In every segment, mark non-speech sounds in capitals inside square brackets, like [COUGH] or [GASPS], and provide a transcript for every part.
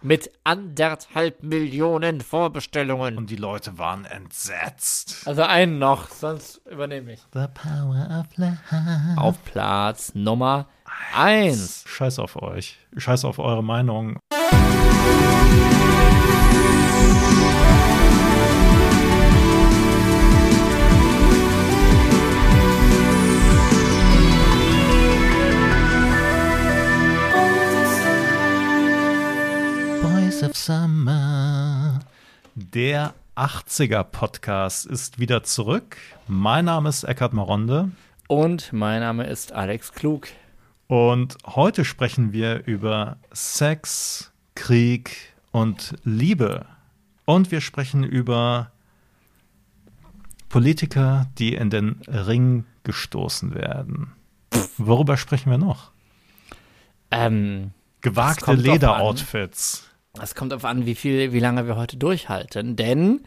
Mit anderthalb Millionen Vorbestellungen. Und die Leute waren entsetzt. Also einen noch, sonst übernehme ich. The power of love. Auf Platz Nummer eins. Scheiß auf euch. Scheiß auf eure Meinung. Summer. Der 80er Podcast ist wieder zurück. Mein Name ist Eckhard Maronde. Und mein Name ist Alex Klug. Und heute sprechen wir über Sex, Krieg und Liebe. Und wir sprechen über Politiker, die in den Ring gestoßen werden. Worüber sprechen wir noch? Ähm, Gewagte Lederoutfits. Es kommt darauf an, wie viel, wie lange wir heute durchhalten, denn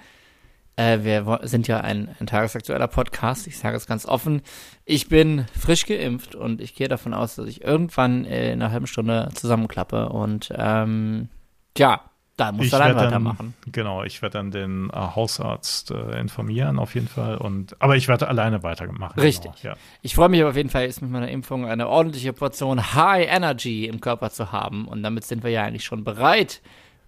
äh, wir sind ja ein, ein tagesaktueller Podcast. Ich sage es ganz offen. Ich bin frisch geimpft und ich gehe davon aus, dass ich irgendwann äh, in einer halben Stunde zusammenklappe und ähm, ja, da muss Ich er dann weitermachen. Genau, ich werde dann den äh, Hausarzt äh, informieren auf jeden Fall. Und, aber ich werde alleine weitermachen. Richtig. Genau, ja. Ich freue mich auf jeden Fall, jetzt mit meiner Impfung eine ordentliche Portion High Energy im Körper zu haben. Und damit sind wir ja eigentlich schon bereit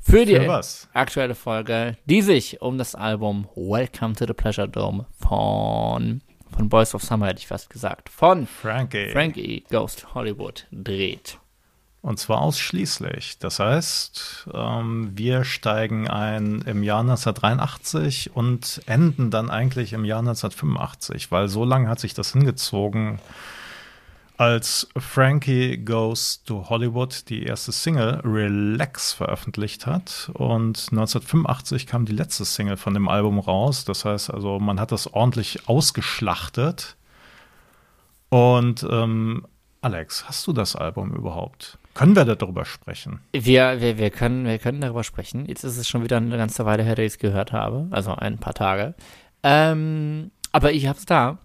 für die Für aktuelle Folge, die sich um das Album Welcome to the Pleasure Dome von, von Boys of Summer, hätte ich fast gesagt, von Frankie. Frankie Ghost Hollywood dreht. Und zwar ausschließlich. Das heißt, ähm, wir steigen ein im Jahr 1983 und enden dann eigentlich im Jahr 1985, weil so lange hat sich das hingezogen, als Frankie Goes to Hollywood die erste Single Relax veröffentlicht hat. Und 1985 kam die letzte Single von dem Album raus. Das heißt also, man hat das ordentlich ausgeschlachtet. Und ähm, Alex, hast du das Album überhaupt? Können wir darüber sprechen? Wir, wir, wir, können, wir können darüber sprechen. Jetzt ist es schon wieder eine ganze Weile her, dass ich es gehört habe. Also ein paar Tage. Ähm, aber ich habe es da.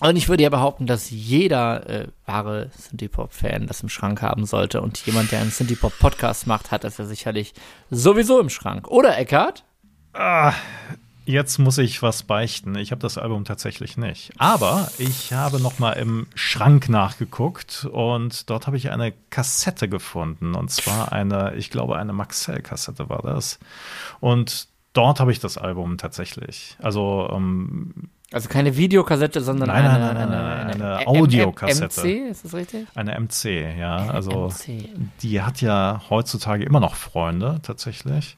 Und ich würde ja behaupten, dass jeder äh, wahre Synthie-Pop-Fan das im Schrank haben sollte. Und jemand, der einen Synthie-Pop-Podcast macht, hat das ja sicherlich sowieso im Schrank. Oder, Eckart? Jetzt muss ich was beichten. Ich habe das Album tatsächlich nicht. Aber ich habe noch mal im Schrank nachgeguckt und dort habe ich eine Kassette gefunden. Und zwar eine, ich glaube, eine Maxell-Kassette war das. Und dort habe ich das Album tatsächlich. Also ähm, Also keine Videokassette, sondern Nein, eine, nein, nein, nein, eine M- Audiokassette. MC, ist das richtig? eine MC, ja. Also MC. die hat ja heutzutage immer noch Freunde, tatsächlich.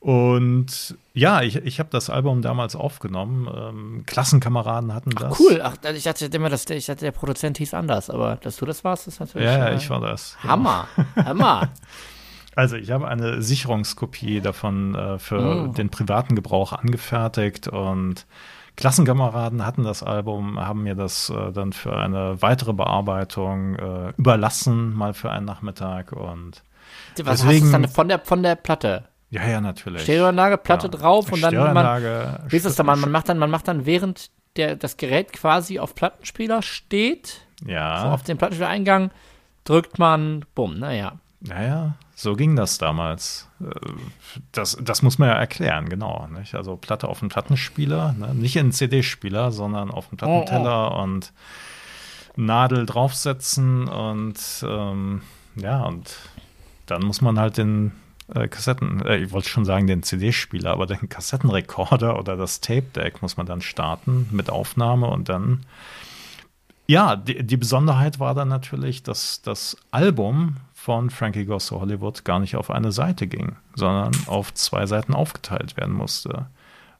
Und ja, ich, ich habe das Album damals aufgenommen. Ähm, Klassenkameraden hatten das. Cool. Ach, ich dachte immer, dass der, ich dachte, der Produzent hieß anders, aber dass du das warst, ist natürlich. Ja, äh, ich war das. Hammer. Hammer. [LAUGHS] Also ich habe eine Sicherungskopie davon äh, für Oh. den privaten Gebrauch angefertigt und Klassenkameraden hatten das Album, haben mir das äh, dann für eine weitere Bearbeitung äh, überlassen, mal für einen Nachmittag und Was Deswegen- hast du dann von der, von der Platte? ja, ja, natürlich. Stereoanlage, Platte Ja. drauf und dann man, wie ist das dann? Man, man macht dann, man macht dann, während der, das Gerät quasi auf Plattenspieler steht, Ja. so auf den Plattenspielereingang, drückt man, bumm, naja. Naja, so ging das damals. Äh, Das, das muss man ja erklären, genau. Nicht? Also Platte auf dem Plattenspieler, ne? nicht in CD-Spieler, sondern auf dem Plattenteller und Nadel draufsetzen und ähm, ja, und dann muss man halt den äh, Kassetten, äh, ich wollte schon sagen den CD-Spieler, aber den Kassettenrekorder oder das Tape-Deck muss man dann starten mit Aufnahme und dann ja, die, die Besonderheit war dann natürlich, dass das Album von Frankie Goes to Hollywood gar nicht auf eine Seite ging, sondern auf zwei Seiten aufgeteilt werden musste.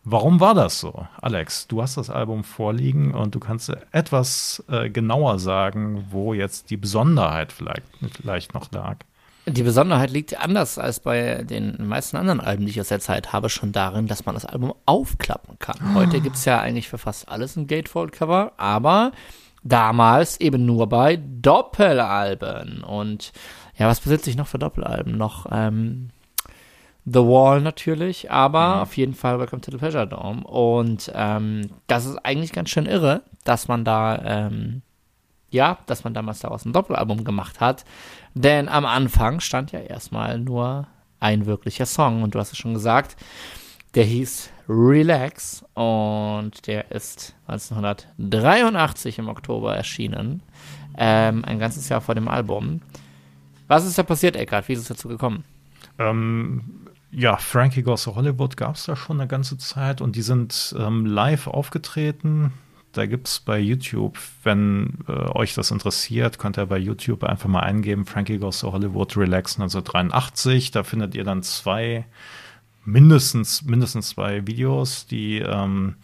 Warum war das so? Alex, du hast das Album vorliegen und du kannst etwas äh, genauer sagen, wo jetzt die Besonderheit vielleicht, vielleicht noch lag. Die Besonderheit liegt anders als bei den meisten anderen Alben, die ich aus der Zeit habe, schon darin, dass man das Album aufklappen kann. Heute gibt es ja eigentlich für fast alles ein Gatefold-Cover, aber damals eben nur bei Doppelalben. Und ja, was besitze ich noch für Doppelalben? Noch ähm, The Wall natürlich, aber auf jeden Fall Welcome to the Pleasure Dome. Und ähm, das ist eigentlich ganz schön irre, dass man da ähm, ja, dass man damals daraus ein Doppelalbum gemacht hat. Denn am Anfang stand ja erstmal nur ein wirklicher Song. Und du hast es schon gesagt, der hieß Relax und der ist 1983 im Oktober erschienen. Ähm, ein ganzes Jahr vor dem Album. Was ist da passiert, Eckart? Wie ist es dazu gekommen? Ähm, ja, Frankie Goes to Hollywood gab es da schon eine ganze Zeit und die sind ähm, live aufgetreten. Da gibt es bei YouTube, wenn äh, euch das interessiert, könnt ihr bei YouTube einfach mal eingeben, Frankie Goes to Hollywood Relax 1983. Da findet ihr dann zwei, mindestens, mindestens zwei Videos, die ähm,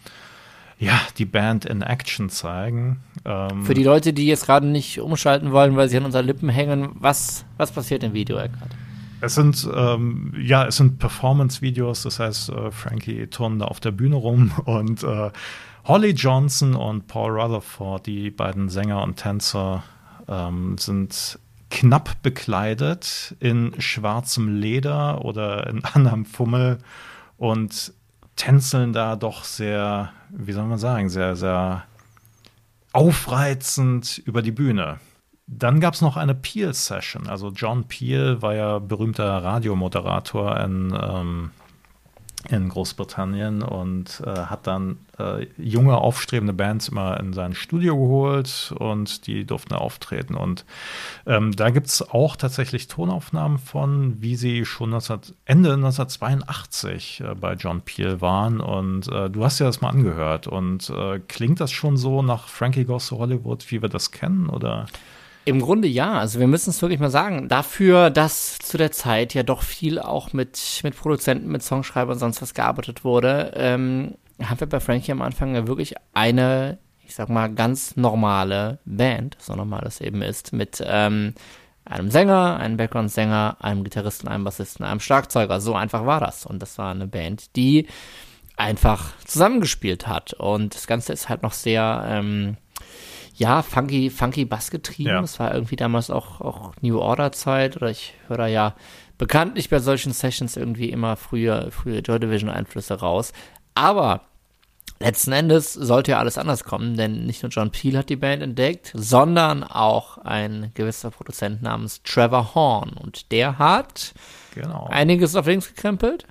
ja, die Band in Action zeigen. Ähm, Für die Leute, die jetzt gerade nicht umschalten wollen, weil sie an unseren Lippen hängen, was, was passiert im Video, Eckart? Es sind, ähm, ja, es sind Performance-Videos, das heißt, äh, Frankie turnen da auf der Bühne rum [LAUGHS] und äh, Holly Johnson und Paul Rutherford, die beiden Sänger und Tänzer, ähm, sind knapp bekleidet in schwarzem Leder oder in [LAUGHS] anderem Fummel und tänzeln da doch sehr, wie soll man sagen, sehr, sehr aufreizend über die Bühne. Dann gab es noch eine Peel-Session. Also John Peel war ja berühmter Radiomoderator in, ähm, in Großbritannien und äh, hat dann äh, junge, aufstrebende Bands immer in sein Studio geholt und die durften auftreten. Und ähm, da gibt es auch tatsächlich Tonaufnahmen von, wie sie schon 19, Ende 1982 äh, bei John Peel waren. Und äh, du hast ja das mal angehört. Und äh, klingt das schon so nach Frankie Goes to Hollywood, wie wir das kennen? Oder? Im Grunde ja. Also wir müssen es wirklich mal sagen. Dafür, dass zu der Zeit ja doch viel auch mit, mit Produzenten, mit Songschreibern und sonst was gearbeitet wurde, ähm, haben wir bei Frankie am Anfang ja wirklich eine, ich sag mal, ganz normale Band, so normal das eben ist, mit ähm, einem Sänger, einem Background-Sänger, einem Gitarristen, einem Bassisten, einem Schlagzeuger. So einfach war das. Und das war eine Band, die einfach zusammengespielt hat. Und das Ganze ist halt noch sehr, ähm, ja, funky, funky Bass getrieben. Ja. Das war irgendwie damals auch, auch New Order Zeit oder ich höre da ja bekanntlich bei solchen Sessions irgendwie immer früher, frühe Joy Division Einflüsse raus. Aber letzten Endes sollte ja alles anders kommen, denn nicht nur John Peel hat die Band entdeckt, sondern auch ein gewisser Produzent namens Trevor Horn. Und der hat genau. einiges auf links gekrempelt.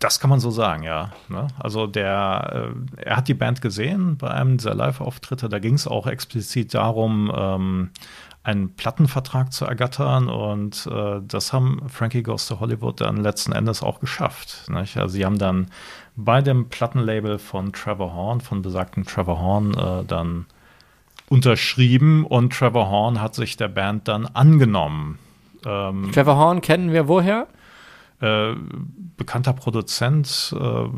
Das kann man so sagen, ja. Ne? Also der, äh, er hat die Band gesehen bei einem dieser Live-Auftritte. Da ging es auch explizit darum, ähm, einen Plattenvertrag zu ergattern und äh, das haben Frankie Goes to Hollywood dann letzten Endes auch geschafft. Nicht? Also sie haben dann bei dem Plattenlabel von Trevor Horn, von besagten Trevor Horn, äh, dann unterschrieben und Trevor Horn hat sich der Band dann angenommen. Ähm, Trevor Horn kennen wir woher? Äh, bekannter Produzent, äh,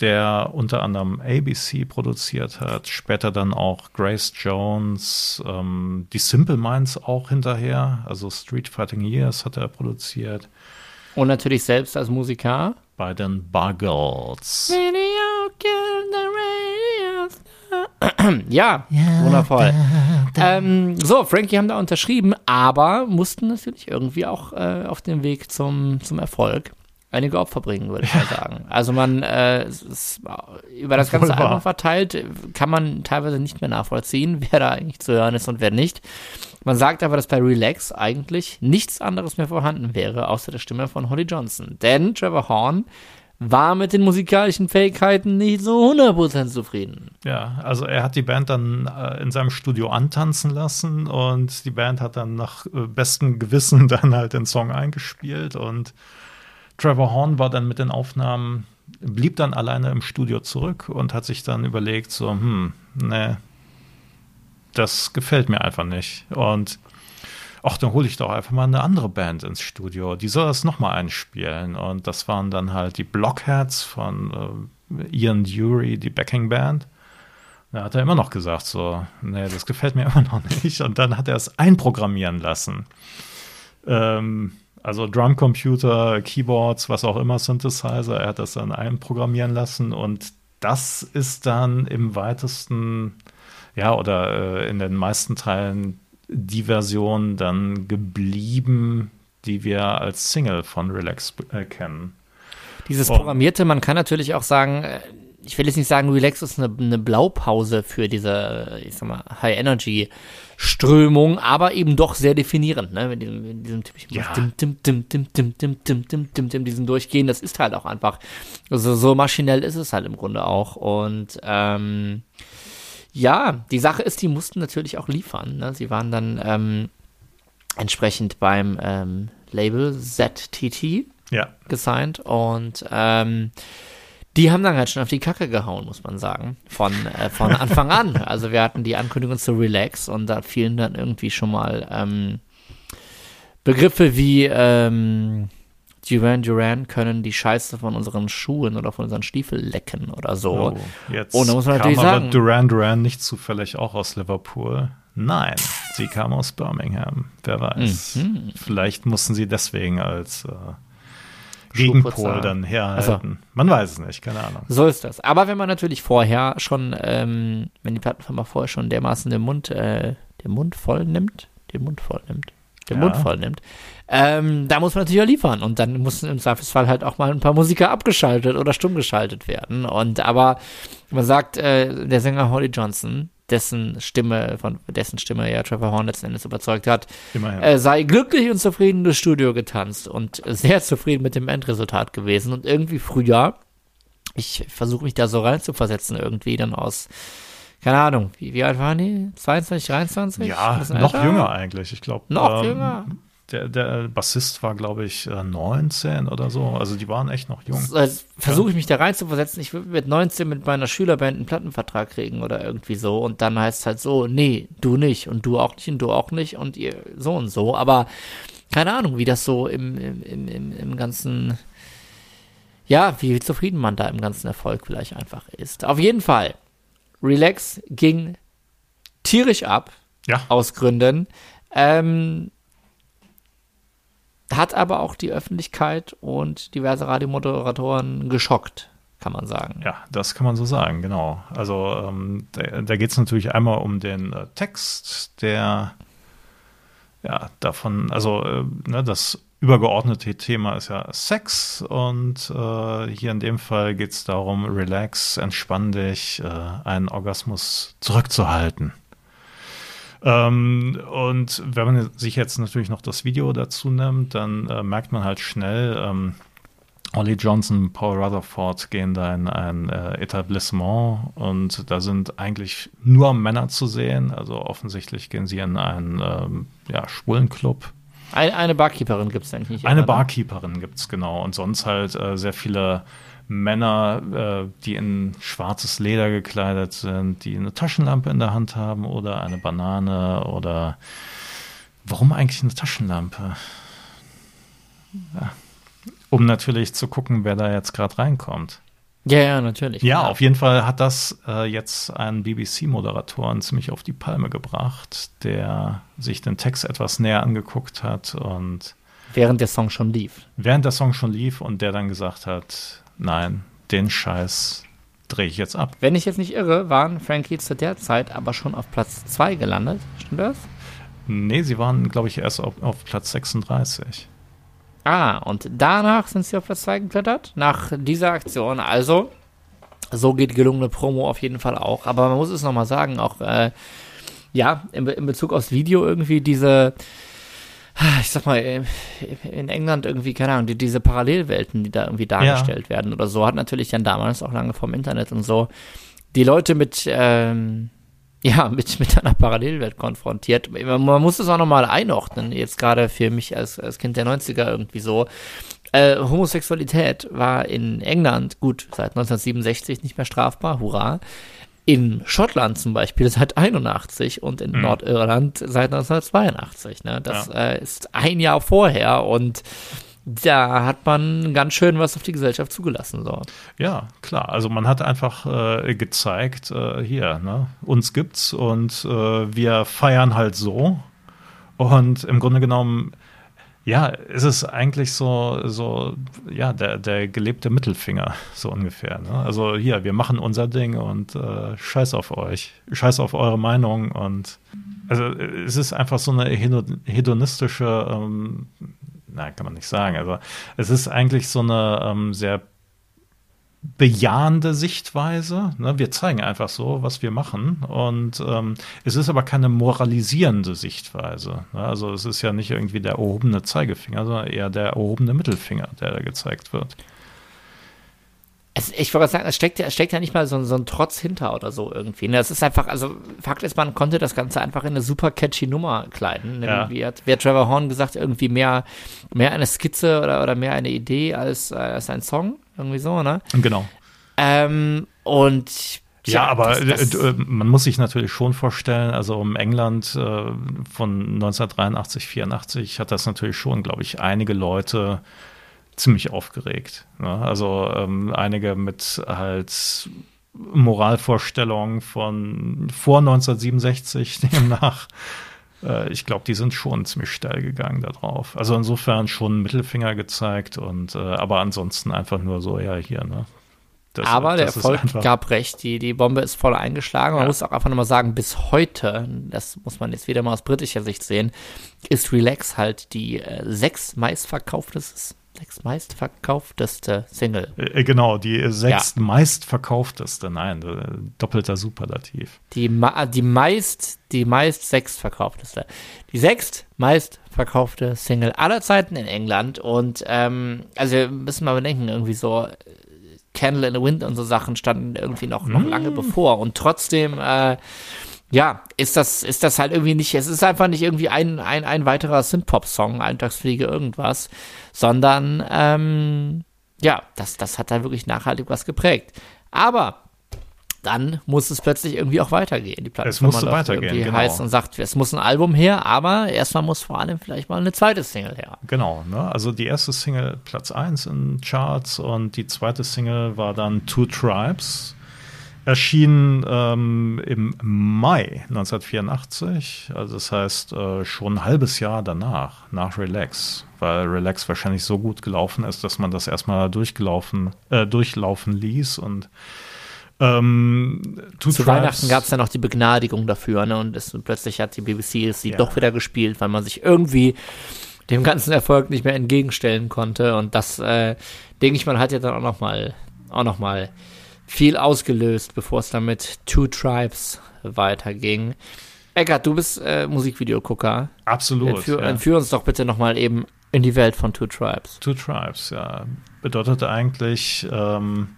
der unter anderem ABC produziert hat, später dann auch Grace Jones, ähm, die Simple Minds auch hinterher, also Street Fighting Years hat er produziert. Und natürlich selbst als Musiker. Bei den Buggles. [CLEARS THROAT] ja, wundervoll. Ähm, so, Frankie haben da unterschrieben, aber mussten natürlich irgendwie auch äh, auf dem Weg zum, zum Erfolg einige Opfer bringen, würde ich mal sagen. Also man äh, ist, über das ganze Album verteilt, kann man teilweise nicht mehr nachvollziehen, wer da eigentlich zu hören ist und wer nicht. Man sagt aber, dass bei Relax eigentlich nichts anderes mehr vorhanden wäre, außer der Stimme von Holly Johnson. Denn Trevor Horn war mit den musikalischen Fähigkeiten nicht so 100% zufrieden. Ja, also er hat die Band dann äh, in seinem Studio antanzen lassen und die Band hat dann nach äh, bestem Gewissen [LAUGHS] dann halt den Song eingespielt und Trevor Horn war dann mit den Aufnahmen, blieb dann alleine im Studio zurück und hat sich dann überlegt, so, hm, ne, das gefällt mir einfach nicht. Und ach, dann hole ich doch einfach mal eine andere Band ins Studio. Die soll das nochmal einspielen. Und das waren dann halt die Blockheads von äh, Ian Dury, die Backing Band. Da hat er immer noch gesagt, so, nee, das gefällt mir [LAUGHS] immer noch nicht. Und dann hat er es einprogrammieren lassen. Ähm, also Drumcomputer, Keyboards, was auch immer, Synthesizer, er hat das dann einprogrammieren lassen und das ist dann im weitesten, ja, oder äh, in den meisten Teilen die Version dann geblieben, die wir als Single von Relax äh, kennen. Dieses Programmierte, man kann natürlich auch sagen, äh, ich will jetzt nicht sagen, Relax ist eine, eine Blaupause für diese, ich sag mal, High-Energy-Strömung, aber eben doch sehr definierend, ne? Mit diesem, mit diesem typischen Ja. dim, dim, dim, dim, dim, dim, dim, dim, dim, dim, diesen Durchgehen, das ist halt auch einfach, also so maschinell ist es halt im Grunde auch. Und ähm, ja, die Sache ist, die mussten natürlich auch liefern. Ne? Sie waren dann ähm, entsprechend beim ähm, Label ZTT Ja, gesigned und ähm, die haben dann halt schon auf die Kacke gehauen, muss man sagen, von, äh, von [LAUGHS] Anfang an. Also wir hatten die Ankündigung zu Relax und da fielen dann irgendwie schon mal ähm, Begriffe wie ähm, Duran Duran können die Scheiße von unseren Schuhen oder von unseren Stiefeln lecken oder so. Oh, jetzt Und da muss man kam natürlich aber sagen- Duran Duran nicht zufällig auch aus Liverpool. Nein, sie kam aus Birmingham. Wer weiß. Mhm. Vielleicht mussten sie deswegen als äh, Gegenpol dann herhalten. Man weiß es nicht, keine Ahnung. So ist das. Aber wenn man natürlich vorher schon, ähm, wenn die Plattenfirma vorher schon dermaßen den Mund, äh, den Mund voll nimmt, den Mund voll nimmt, den Ja. Mund voll nimmt, ähm, da muss man natürlich auch liefern. Und dann mussten im Zweifelsfall halt auch mal ein paar Musiker abgeschaltet oder stumm geschaltet werden. Und aber man sagt, äh, der Sänger Holly Johnson, dessen Stimme, von dessen Stimme ja Trevor Horn letzten Endes überzeugt hat, äh, sei glücklich und zufrieden durchs Studio getanzt und sehr zufrieden mit dem Endresultat gewesen. Und irgendwie früher, ich versuche mich da so rein zu versetzen, irgendwie dann aus, keine Ahnung, wie, wie alt waren die? 22, 23? ja, noch jünger eigentlich. Ich glaube, Noch jünger. Der, der Bassist war, glaube ich, äh, 19 oder so. Also die waren echt noch jung. So, Jetzt versuche ich mich da rein zu versetzen. Ich will mit 19 mit meiner Schülerband einen Plattenvertrag kriegen oder irgendwie so. Und dann heißt es halt so, nee, du nicht und du auch nicht und du auch nicht und ihr so und so. Aber keine Ahnung, wie das so im, im, im, im, im ganzen, ja, wie zufrieden man da im ganzen Erfolg vielleicht einfach ist. Auf jeden Fall, Relax ging tierisch ab Ja, aus Gründen. Ähm, hat aber auch die Öffentlichkeit und diverse Radiomoderatoren geschockt, kann man sagen. Ja, das kann man so sagen, genau. Also ähm, da, da geht es natürlich einmal um den äh, Text, der ja davon, also äh, ne, das übergeordnete Thema ist ja Sex und äh, hier in dem Fall geht es darum, relax, entspann dich, äh, einen Orgasmus zurückzuhalten. Ähm, und wenn man sich jetzt natürlich noch das Video dazu nimmt, dann äh, merkt man halt schnell, ähm, Ollie Johnson, Paul Rutherford gehen da in ein äh, Etablissement und da sind eigentlich nur Männer zu sehen. Also offensichtlich gehen sie in einen ähm, ja, schwulen Club. Eine, eine Barkeeperin gibt es eigentlich nicht. Eine ne? Barkeeperin gibt es genau und sonst halt äh, sehr viele Männer, äh, die in schwarzes Leder gekleidet sind, die eine Taschenlampe in der Hand haben oder eine Banane oder warum eigentlich eine Taschenlampe? Ja. Um natürlich zu gucken, wer da jetzt gerade reinkommt. Ja, ja, natürlich. Ja, auf jeden Fall hat das äh, jetzt einen BBC-Moderatoren ziemlich auf die Palme gebracht, der sich den Text etwas näher angeguckt hat und Während der Song schon lief. während der Song schon lief und der dann gesagt hat, nein, den Scheiß drehe ich jetzt ab. Wenn ich jetzt nicht irre, waren Frankie zu der Zeit aber schon auf Platz 2 gelandet. Stimmt das? Nee, sie waren, glaube ich, erst auf, auf Platz 36. Ah, und danach sind sie auf Platz 2 geklettert, nach dieser Aktion. Also, so geht gelungene Promo auf jeden Fall auch. Aber man muss es nochmal sagen, auch, äh, ja, in, in Bezug aufs Video irgendwie diese, ich sag mal, äh, in England irgendwie, keine Ahnung, die, diese Parallelwelten, die da irgendwie dargestellt werden oder so, hat natürlich dann damals auch lange vom Internet und so die Leute mit, ähm, ja, [LAUGHS] mit, mit einer Parallelwelt konfrontiert. Man, man muss es auch nochmal einordnen, jetzt gerade für mich als, als Kind der 90er irgendwie so. Äh, Homosexualität war in England, gut, seit 1967 nicht mehr strafbar, hurra. In Schottland zum Beispiel seit 81 und in Mhm. Nordirland seit 1982. Ne? Das äh, ist ein Jahr vorher und da hat man ganz schön was auf die Gesellschaft zugelassen. So. Ja, klar. Also man hat einfach äh, gezeigt, äh, hier, ne, uns gibt's und äh, wir feiern halt so. Und im Grunde genommen, ja, ist es eigentlich so, so, ja, der, der gelebte Mittelfinger, so ungefähr. Ne? Also hier, wir machen unser Ding und äh, scheiß auf euch, scheiß auf eure Meinung und also es ist einfach so eine hedo- hedonistische, ähm, nein, kann man nicht sagen, aber es ist eigentlich so eine ähm, sehr bejahende Sichtweise. Ne? Wir zeigen einfach so, was wir machen. Und ähm, es ist aber keine moralisierende Sichtweise. Ne? Also es ist ja nicht irgendwie der erhobene Zeigefinger, sondern eher der erhobene Mittelfinger, der da gezeigt wird. Es, ich wollte sagen, es steckt, ja, es steckt ja nicht mal so, so ein Trotz hinter oder so irgendwie. Ne? Es ist einfach, also Fakt ist, man konnte das Ganze einfach in eine super catchy Nummer kleiden. Ne? Ja. Wie, hat, wie hat Trevor Horn gesagt, irgendwie mehr, mehr eine Skizze oder, oder mehr eine Idee als, äh, als ein Song. Irgendwie so, ne? Genau. Ähm, und Ja, aber das, das, äh, äh, man muss sich natürlich schon vorstellen, also um England äh, von 1983, 84 hat das natürlich schon, glaube ich, einige Leute ziemlich aufgeregt. Ne? Also ähm, einige mit halt Moralvorstellungen von vor 1967 [LAUGHS] demnach. Äh, ich glaube, die sind schon ziemlich steil gegangen darauf. Also insofern schon Mittelfinger gezeigt und äh, aber ansonsten einfach nur so, ja, hier, ne? Das- aber der das ist Erfolg gab recht. Die, die Bombe ist voll eingeschlagen. Man Ja. muss auch einfach nochmal sagen, bis heute, das muss man jetzt wieder mal aus britischer Sicht sehen, ist Relax halt die äh, sechs meistverkaufteste, sechs meistverkaufteste Single. Äh, Genau, die sechst meistverkaufteste, nein, äh, doppelter Superlativ. Die, ma- die meist, die meist sechstverkaufteste. Die sechst meistverkaufte Single aller Zeiten in England. Und ähm, also wir müssen mal bedenken, irgendwie so äh, Candle in the Wind und so Sachen standen irgendwie noch, noch lange bevor. Und trotzdem, äh, ja, ist das, ist das halt irgendwie nicht, es ist einfach nicht irgendwie ein, ein, ein weiterer Synthpop-Song, Eintagsfliege, irgendwas, sondern ähm, ja, das, das hat da wirklich nachhaltig was geprägt. Aber dann muss es plötzlich irgendwie auch weitergehen. Die Es musste weitergehen, genau. heiß und sagt, es muss ein Album her, aber erstmal muss vor allem vielleicht mal eine zweite Single her. Genau, ne? Also die erste Single Platz 1 in Charts und die zweite Single war dann Two Tribes. Erschien ähm, im Mai 1984, also das heißt äh, schon ein halbes Jahr danach, nach Relax, weil Relax wahrscheinlich so gut gelaufen ist, dass man das erstmal durchgelaufen, äh, durchlaufen ließ und ähm, Zu Tribes- Weihnachten gab es ja noch die Begnadigung dafür, ne? Und es, plötzlich hat die BBC es sie Ja. doch wieder gespielt, weil man sich irgendwie dem ganzen Erfolg nicht mehr entgegenstellen konnte. Und das, äh, denke ich mal, hat ja dann auch noch mal, auch noch mal viel ausgelöst, bevor es dann mit Two Tribes weiterging. Eckart, du bist äh, Musikvideogucker. Absolut. Entführ, ja. entführ uns doch bitte noch mal eben in die Welt von Two Tribes. Two Tribes, ja. Bedeutet eigentlich, ähm,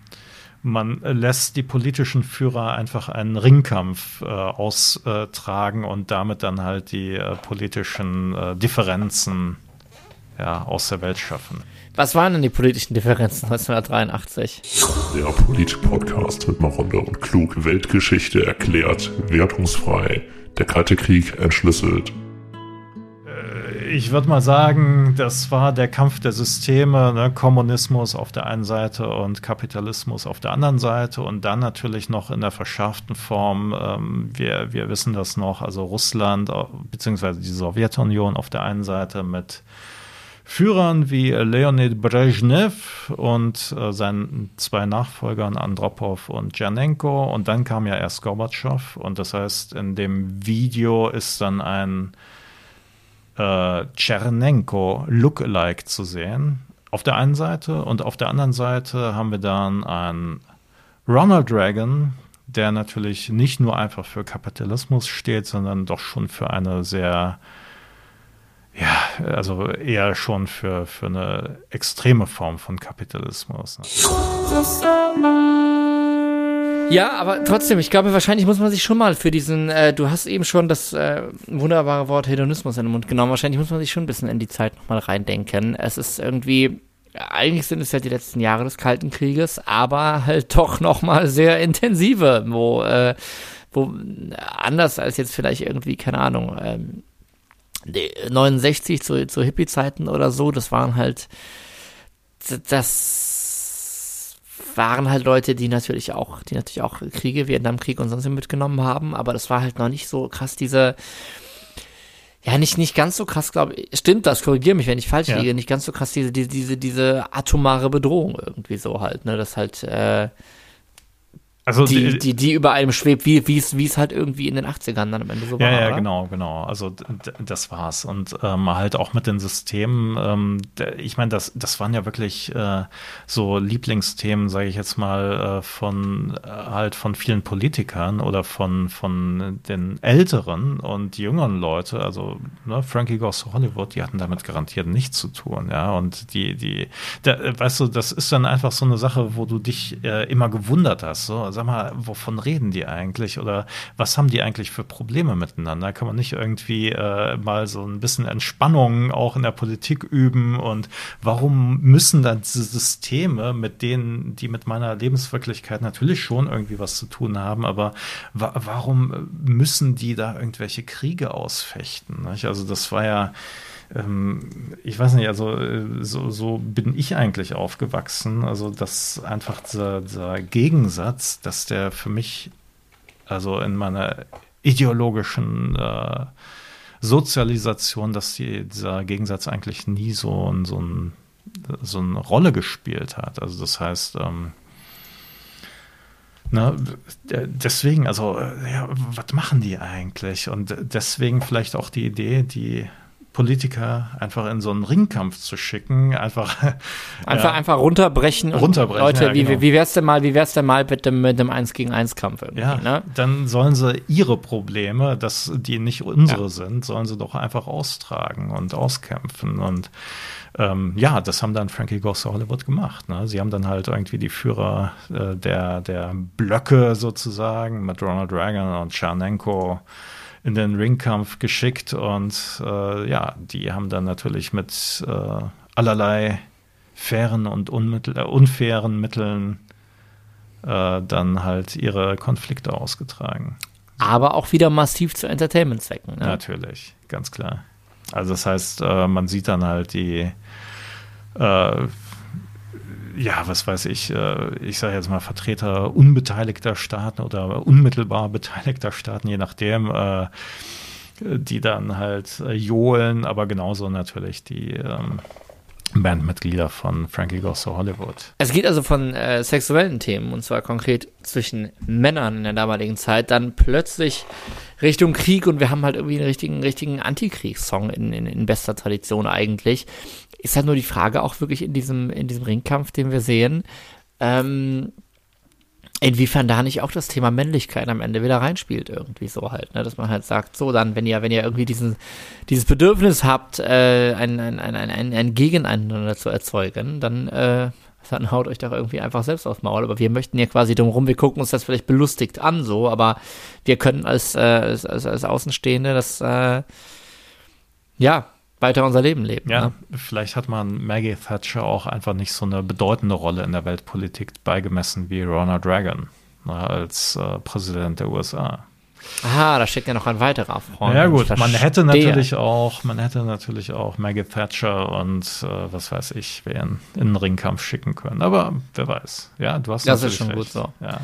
man lässt die politischen Führer einfach einen Ringkampf äh, austragen und damit dann halt die äh, politischen äh, Differenzen ja, aus der Welt schaffen. Was waren denn die politischen Differenzen 1983? Der Polit-Podcast mit Maronder und Klug Weltgeschichte erklärt, wertungsfrei, der Kalte Krieg entschlüsselt. Ich würde mal sagen, das war der Kampf der Systeme, ne? Kommunismus auf der einen Seite und Kapitalismus auf der anderen Seite und dann natürlich noch in der verschärften Form, ähm, wir, wir wissen das noch, also Russland äh, beziehungsweise die Sowjetunion auf der einen Seite mit Führern wie Leonid Brezhnev und äh, seinen zwei Nachfolgern Andropov und Tschernenko und dann kam ja erst Gorbatschow. Und das heißt, in dem Video ist dann ein äh, Tschernenko Lookalike zu sehen. Auf der einen Seite. Und auf der anderen Seite haben wir dann einen Ronald Reagan, der natürlich nicht nur einfach für Kapitalismus steht, sondern doch schon für eine sehr, ja, also eher schon für, für eine extreme Form von Kapitalismus. Ne? Ja, aber trotzdem, ich glaube, wahrscheinlich muss man sich schon mal für diesen, äh, du hast eben schon das äh, wunderbare Wort Hedonismus in den Mund genommen, wahrscheinlich muss man sich schon ein bisschen in die Zeit nochmal reindenken. Es ist irgendwie, eigentlich sind es ja die letzten Jahre des Kalten Krieges, aber halt doch nochmal sehr intensive, wo, äh, wo anders als jetzt vielleicht irgendwie, keine Ahnung, ähm, 69 zu, zu Hippie-Zeiten oder so, das waren halt, das waren halt Leute, die natürlich auch, die natürlich auch Kriege, Vietnamkrieg und sonst mitgenommen haben, aber das war halt noch nicht so krass, diese, ja, nicht, nicht ganz so krass, glaube ich, stimmt das, korrigiere mich, wenn ich falsch Ja. liege, nicht ganz so krass, diese, diese, diese, diese atomare Bedrohung irgendwie so halt, ne, das halt, äh, Also die, die, die über einem schwebt, wie wie es wie es halt irgendwie in den 80ern dann am Ende so ja, war. ja, oder? genau, genau. Also das war's. Und ähm, halt auch mit den Systemen, ähm, ich meine, das, das waren ja wirklich äh, so Lieblingsthemen, sage ich jetzt mal, äh, von äh, halt von vielen Politikern oder von, von den älteren und jüngeren Leute. Also ne, Frankie Goes to Hollywood, die hatten damit garantiert nichts zu tun, ja. Und die, die, da, äh, weißt du, das ist dann einfach so eine Sache, wo du dich äh, immer gewundert hast. So, sag mal, wovon reden die eigentlich? Oder was haben die eigentlich für Probleme miteinander? Kann man nicht irgendwie äh, mal so ein bisschen Entspannung auch in der Politik üben? Und warum müssen dann diese Systeme, mit denen, die mit meiner Lebenswirklichkeit natürlich schon irgendwie was zu tun haben, aber wa warum müssen die da irgendwelche Kriege ausfechten? Nicht? Also das war ja ähm, ich weiß nicht, also äh, so, so bin ich eigentlich aufgewachsen. Also, dass einfach dieser, dieser Gegensatz, dass der für mich, also in meiner ideologischen äh, Sozialisation, dass die, dieser Gegensatz eigentlich nie so, ein- so, ein, so eine Rolle gespielt hat. Also, das heißt, ähm, Ne, d- deswegen, also, ja, was machen die eigentlich? Und deswegen vielleicht auch die Idee, die Politiker einfach in so einen Ringkampf zu schicken, einfach, [LAUGHS] Einfach, ja, einfach runterbrechen. Runterbrechen, Leute, ja, wie, genau. wie wär's denn mal, wie wär's denn mal mit dem, mit dem 1 gegen 1 Kampf ja, ne? dann sollen sie ihre Probleme, dass die nicht unsere Ja. sind, sollen sie doch einfach austragen und auskämpfen. Und ähm, ja, das haben dann Frankie Goes to Hollywood gemacht. Ne? Sie haben dann halt irgendwie die Führer äh, der, der Blöcke sozusagen mit Ronald Reagan und Tschernenko in den Ringkampf geschickt und äh, ja, die haben dann natürlich mit äh, allerlei fairen und unmittel, äh, unfairen Mitteln äh, dann halt ihre Konflikte ausgetragen. Aber auch wieder massiv zu Entertainment-Zwecken. Ne? Natürlich, ganz klar. Also das heißt, äh, man sieht dann halt die, äh, ja, was weiß ich, äh, ich sage jetzt mal Vertreter unbeteiligter Staaten oder unmittelbar beteiligter Staaten, je nachdem, äh, die dann halt äh, johlen, aber genauso natürlich die ähm, Bandmitglieder von Frankie Goes to Hollywood. Es geht also von äh, sexuellen Themen, und zwar konkret zwischen Männern in der damaligen Zeit, dann plötzlich Richtung Krieg und wir haben halt irgendwie einen richtigen, richtigen Antikriegssong in, in, in bester Tradition eigentlich. Ist halt nur die Frage auch wirklich in diesem, in diesem Ringkampf, den wir sehen, ähm, inwiefern da nicht auch das Thema Männlichkeit am Ende wieder reinspielt, irgendwie so halt, ne? Dass man halt sagt, so dann, wenn ihr, wenn ihr irgendwie diesen, dieses Bedürfnis habt, äh, ein, ein, ein, ein, ein, ein Gegeneinander zu erzeugen, dann, äh, dann haut euch doch irgendwie einfach selbst aufs Maul. Aber wir möchten ja quasi drumherum, wir gucken uns das vielleicht belustigt an, so, aber wir können als, äh, als, als, als Außenstehende das, äh, ja, weiter unser Leben leben. Ja, Ne? vielleicht hat man Maggie Thatcher auch einfach nicht so eine bedeutende Rolle in der Weltpolitik beigemessen wie Ronald Reagan ne, als äh, Präsident der USA. Aha, da steckt ja noch ein weiterer Freund. ja gut, man hätte natürlich auch, man hätte natürlich auch Maggie Thatcher und äh, was weiß ich, wen in den Ringkampf schicken können. Aber wer weiß. Ja, du hast Das ist natürlich schon gut recht. so. Ja.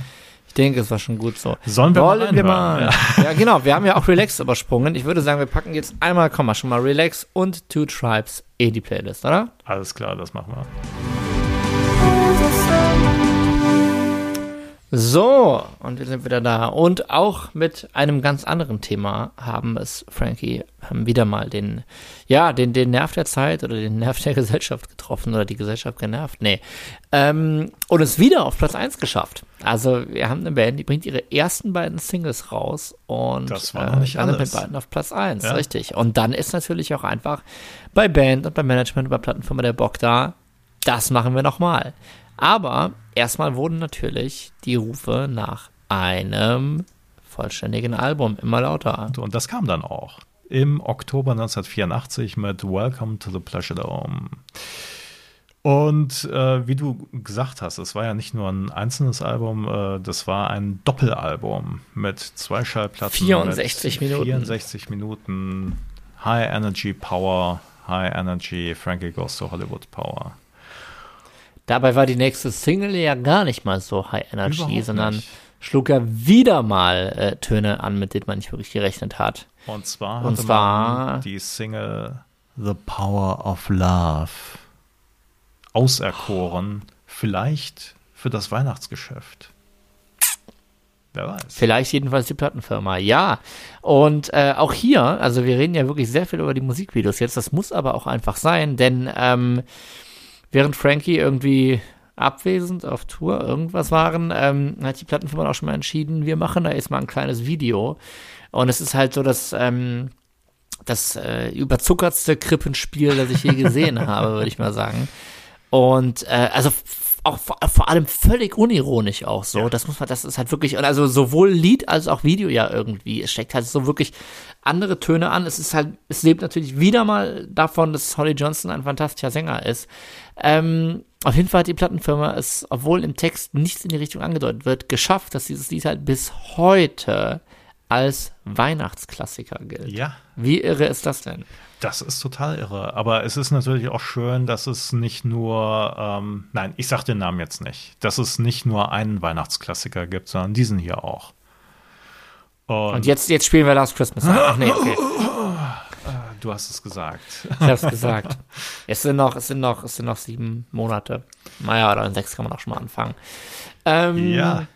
Ich denke, es war schon gut so. Sollen wir mal Wollen wir mal. reinhören? Ja. genau. Wir haben ja auch Relax übersprungen. Ich würde sagen, wir packen jetzt einmal, komm mal, schon mal Relax und Two Tribes in die Playlist, oder? Alles klar, das machen wir. So, und wir sind wieder da. Und auch mit einem ganz anderen Thema haben es Frankie haben wieder mal den, ja, den, den Nerv der Zeit oder den Nerv der [LAUGHS] Gesellschaft getroffen oder die Gesellschaft genervt. Nee. Ähm, und es wieder auf Platz 1 geschafft. Also, wir haben eine Band, die bringt ihre ersten beiden Singles raus und Das war noch nicht landet alles. mit beiden auf Platz 1, Ja. richtig. Und dann ist natürlich auch einfach bei Band und beim Management und bei Plattenfirma der Bock da, das machen wir nochmal. Aber erstmal wurden natürlich die Rufe nach einem vollständigen Album immer lauter. Und das kam dann auch im Oktober 1984 mit Welcome to the Pleasure Dome. Und äh, wie du gesagt hast, es war ja nicht nur ein einzelnes Album, äh, das war ein Doppelalbum mit zwei Schallplatten. 64 mit Minuten. 64 Minuten High Energy Power, High Energy Frankie Goes to Hollywood Power. Dabei war die nächste Single ja gar nicht mal so High Energy, Überhaupt sondern nicht. schlug ja wieder mal äh, Töne an, mit denen man nicht wirklich gerechnet hat. Und zwar Und zwar- die Single The Power of Love auserkoren, vielleicht für das Weihnachtsgeschäft. Wer weiß. Vielleicht jedenfalls die Plattenfirma, ja. Und äh, auch hier, also wir reden ja wirklich sehr viel über die Musikvideos jetzt, das muss aber auch einfach sein, denn ähm, während Frankie irgendwie abwesend auf Tour irgendwas waren, ähm, hat die Plattenfirma auch schon mal entschieden, wir machen da jetzt mal ein kleines Video. Und es ist halt so, dass ähm, das äh, überzuckertste Krippenspiel, das ich je [LAUGHS] gesehen habe, würde ich mal sagen. Und äh, also auch vor, vor, allem völlig unironisch auch so. Ja. Das muss man, das ist halt wirklich, also sowohl Lied als auch Video ja irgendwie. Es steckt halt so wirklich andere Töne an. Es ist halt, es lebt natürlich wieder mal davon, dass Holly Johnson ein fantastischer Sänger ist. Ähm, auf jeden Fall hat die Plattenfirma es, obwohl im Text nichts in die Richtung angedeutet wird, geschafft, dass dieses Lied halt bis heute als Weihnachtsklassiker gilt. Ja. Wie irre ist das denn? Das ist total irre. Aber es ist natürlich auch schön, dass es nicht nur, ähm, nein, ich sag den Namen jetzt nicht, dass es nicht nur einen Weihnachtsklassiker gibt, sondern diesen hier auch. Und, Und jetzt, jetzt spielen wir Last Christmas. Ach nee, okay. [LAUGHS] Du hast es gesagt. Ich habe es gesagt. Es sind noch, es sind noch, es sind noch sieben Monate. Naja, oder in sechs kann man auch schon mal anfangen. Ähm, ja.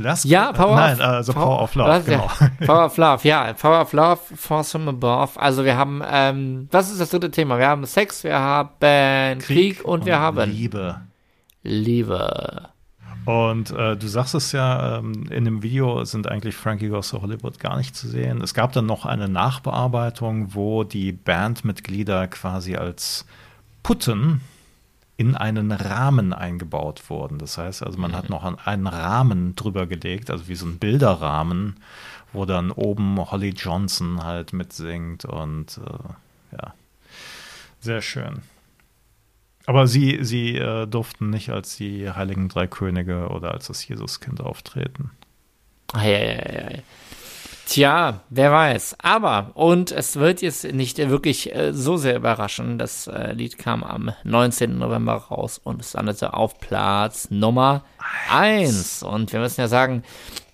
Last ja, Power Nein, of, also Power, Power of Love, was, genau. [LAUGHS] Power of Love, ja. Power of Love, Force from Above. Also wir haben, ähm, was ist das dritte Thema? Wir haben Sex, wir haben Krieg, Krieg und, und, wir haben Liebe. Liebe. Und äh, du sagst es ja, ähm, in dem Video sind eigentlich Frankie Goes to Hollywood gar nicht zu sehen. Es gab dann noch eine Nachbearbeitung, wo die Bandmitglieder quasi als Putten in einen Rahmen eingebaut wurden. Das heißt, also man mhm. hat noch einen Rahmen drüber gelegt, also wie so ein Bilderrahmen, wo dann oben Holly Johnson halt mitsingt und äh, ja, sehr schön. Aber sie, sie äh, durften nicht als die Heiligen Drei Könige oder als das Jesuskind auftreten. Ei, ei, ei. Tja, wer weiß. Aber, und es wird jetzt nicht wirklich äh, so sehr überraschen, das äh, Lied kam am 19. November raus und es landete auf Platz Nummer 1. Und wir müssen ja sagen,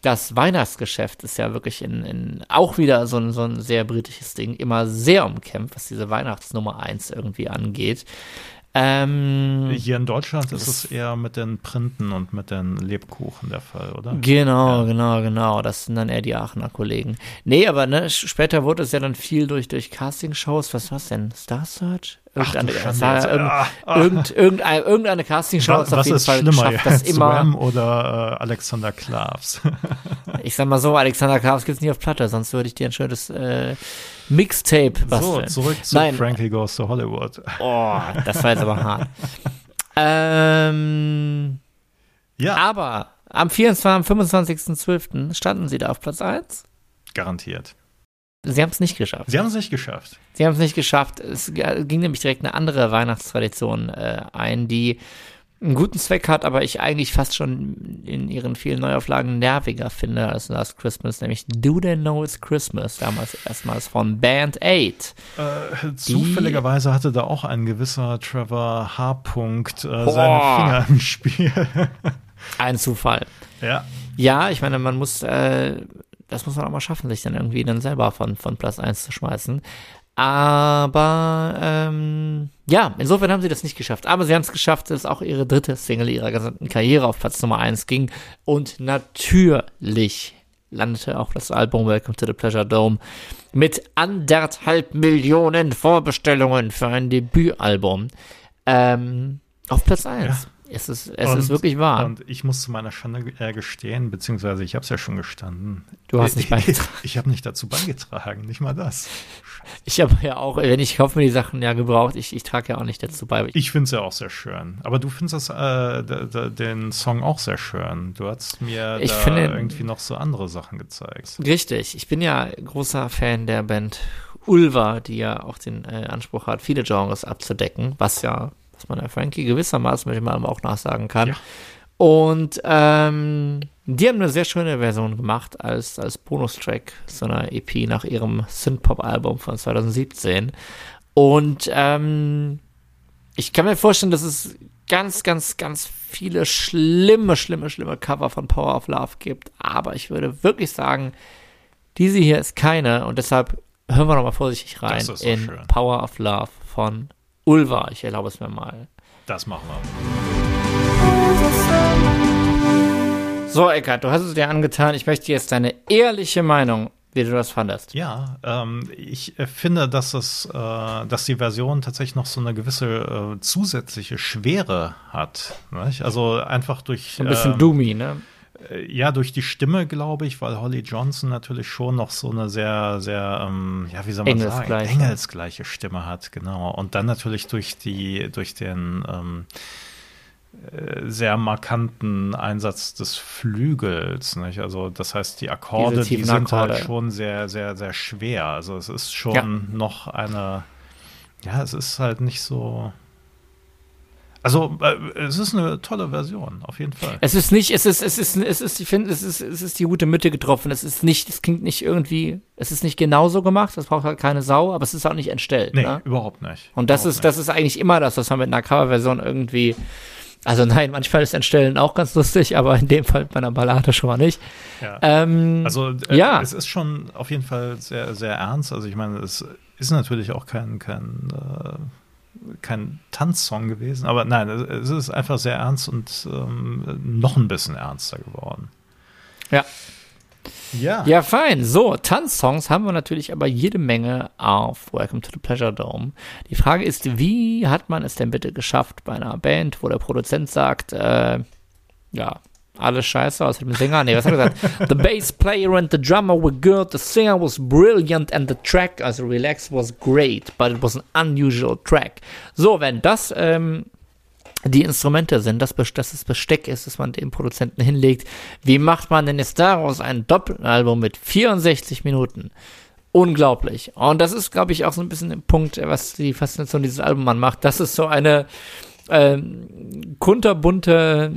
das Weihnachtsgeschäft ist ja wirklich in, in auch wieder so ein, so ein sehr britisches Ding, immer sehr umkämpft, was diese Weihnachtsnummer 1 irgendwie angeht. Ähm, Hier in Deutschland ist es eher mit den Printen und mit den Lebkuchen der Fall, oder? Genau, ja. genau, genau. Das sind dann eher die Aachener Kollegen. Nee, aber ne, später wurde es ja dann viel durch, durch Castingshows. Was war's denn? Star Search? Irgendeine, Ach, irgend, ah, ah. irgend, irgendeine, irgendeine Castingshow was, auf jeden Fall schlimmer, geschafft, dass immer Swam oder äh, Alexander Klavs. [LAUGHS] ich sag mal so, Alexander Klavs gibt's nicht auf Platte, sonst würde ich dir ein schönes äh, Mixtape basteln. So, zurück zu Nein. Frankie Goes to Hollywood. Oh, das war jetzt aber hart. [LAUGHS] ähm, ja. Aber am 24. am 25.12. standen sie da auf Platz 1. Garantiert. Sie haben es nicht geschafft. Sie haben es nicht geschafft. Sie haben es nicht geschafft. Es ging nämlich direkt eine andere Weihnachtstradition äh, ein, die einen guten Zweck hat, aber ich eigentlich fast schon in ihren vielen Neuauflagen nerviger finde als Last Christmas, nämlich Do They Know It's Christmas, damals erstmals von Band 8. Äh, zufälligerweise hatte da auch ein gewisser Trevor H. Punkt äh, seine Finger im Spiel. [LAUGHS] ein Zufall. Ja. Ja, ich meine, man muss, äh, das muss man auch mal schaffen, sich dann irgendwie dann selber von, von Platz 1 zu schmeißen. Aber ähm, ja, insofern haben sie das nicht geschafft. Aber sie haben es geschafft, dass auch ihre dritte Single ihrer gesamten Karriere auf Platz Nummer 1 ging. Und natürlich landete auch das Album Welcome to the Pleasure Dome mit anderthalb Millionen Vorbestellungen für ein Debütalbum ähm, auf Platz 1. Ja. Es ist, es und, ist wirklich wahr. Und ich muss zu meiner Schande äh, gestehen, beziehungsweise ich habe es ja schon gestanden. Du hast nicht beigetragen. [LAUGHS] Ich, ich habe nicht dazu beigetragen, nicht mal das. Ich habe ja auch, wenn ich kaufe mir die Sachen ja gebraucht, ich, ich trage ja auch nicht dazu bei. Ich finde es ja auch sehr schön. Aber du findest das, äh, den Song auch sehr schön. Du hast mir ich da finde, irgendwie noch so andere Sachen gezeigt. Richtig. Ich bin ja großer Fan der Band Ulva, die ja auch den äh, Anspruch hat, viele Genres abzudecken, was ja was man der Frankie gewissermaßen mit dem Album auch nachsagen kann. Ja. Und ähm, die haben eine sehr schöne Version gemacht als, als Bonustrack so einer EP nach ihrem Synthpop-Album von 2017. Und ähm, ich kann mir vorstellen, dass es ganz, ganz, ganz viele schlimme, schlimme, schlimme Cover von Power of Love gibt. Aber ich würde wirklich sagen, diese hier ist keine. Und deshalb hören wir noch mal vorsichtig rein in schön. Power of Love von Ulva. Ich erlaube es mir mal. Das machen wir. So, Eckart, du hast es dir angetan. Ich möchte jetzt deine ehrliche Meinung, wie du das fandest. Ja, ähm, ich äh, finde, dass es, äh, dass die Version tatsächlich noch so eine gewisse äh, zusätzliche Schwere hat. Nicht? Also einfach durch Ein bisschen ähm, doomy, ne? Äh, ja durch die Stimme, glaube ich, weil Holly Johnson natürlich schon noch so eine sehr, sehr, ähm, ja, wie soll man sagen, Engelsgleiche. engelsgleiche Stimme hat, genau. Und dann natürlich durch die, durch den ähm, äh, sehr markanten Einsatz des Flügels. Nicht? Also das heißt, die Akkorde, die sind halt Akkorde. schon sehr, sehr, sehr schwer. Also es ist schon Ja. noch eine, ja, es ist halt nicht so. Also äh, es ist eine tolle Version, auf jeden Fall. Es ist nicht, es ist, es ist, es ist, ich finde, es ist, es ist die gute Mitte getroffen. Es ist nicht, es klingt nicht irgendwie, es ist nicht genauso gemacht, das braucht halt keine Sau, aber es ist auch nicht entstellt. Nee, Ne? überhaupt nicht. Und das Überhaupt ist, das ist eigentlich immer das, was man mit einer Coverversion irgendwie, also nein, manchmal ist Entstellen auch ganz lustig, aber in dem Fall bei einer Ballade schon mal nicht. Ja. Ähm, Also äh, ja. es ist schon auf jeden Fall sehr, sehr ernst. Also ich meine, es ist natürlich auch kein, kein, äh, kein Tanzsong gewesen, aber nein, es, ist einfach sehr ernst und ähm, noch ein bisschen ernster geworden. Ja. Ja. Ja, fein. So, Tanzsongs haben wir natürlich aber jede Menge auf Welcome to the Pleasure Dome. Die Frage ist, wie hat man es denn bitte geschafft bei einer Band, wo der Produzent sagt, äh, ja, alles scheiße, außer dem Sänger. Nee, was hat er gesagt? The bass player and the drummer were good, the singer was brilliant and the track, also Relax, was great, but it was an unusual track. So, wenn das ähm, die Instrumente sind, dass, dass es Besteck ist, dass man dem Produzenten hinlegt. Wie macht man denn jetzt daraus ein Doppelalbum mit 64 Minuten? Unglaublich. Und das ist, glaube ich, auch so ein bisschen der Punkt, was die Faszination dieses Albums anmacht. Das ist so eine ähm, kunterbunte,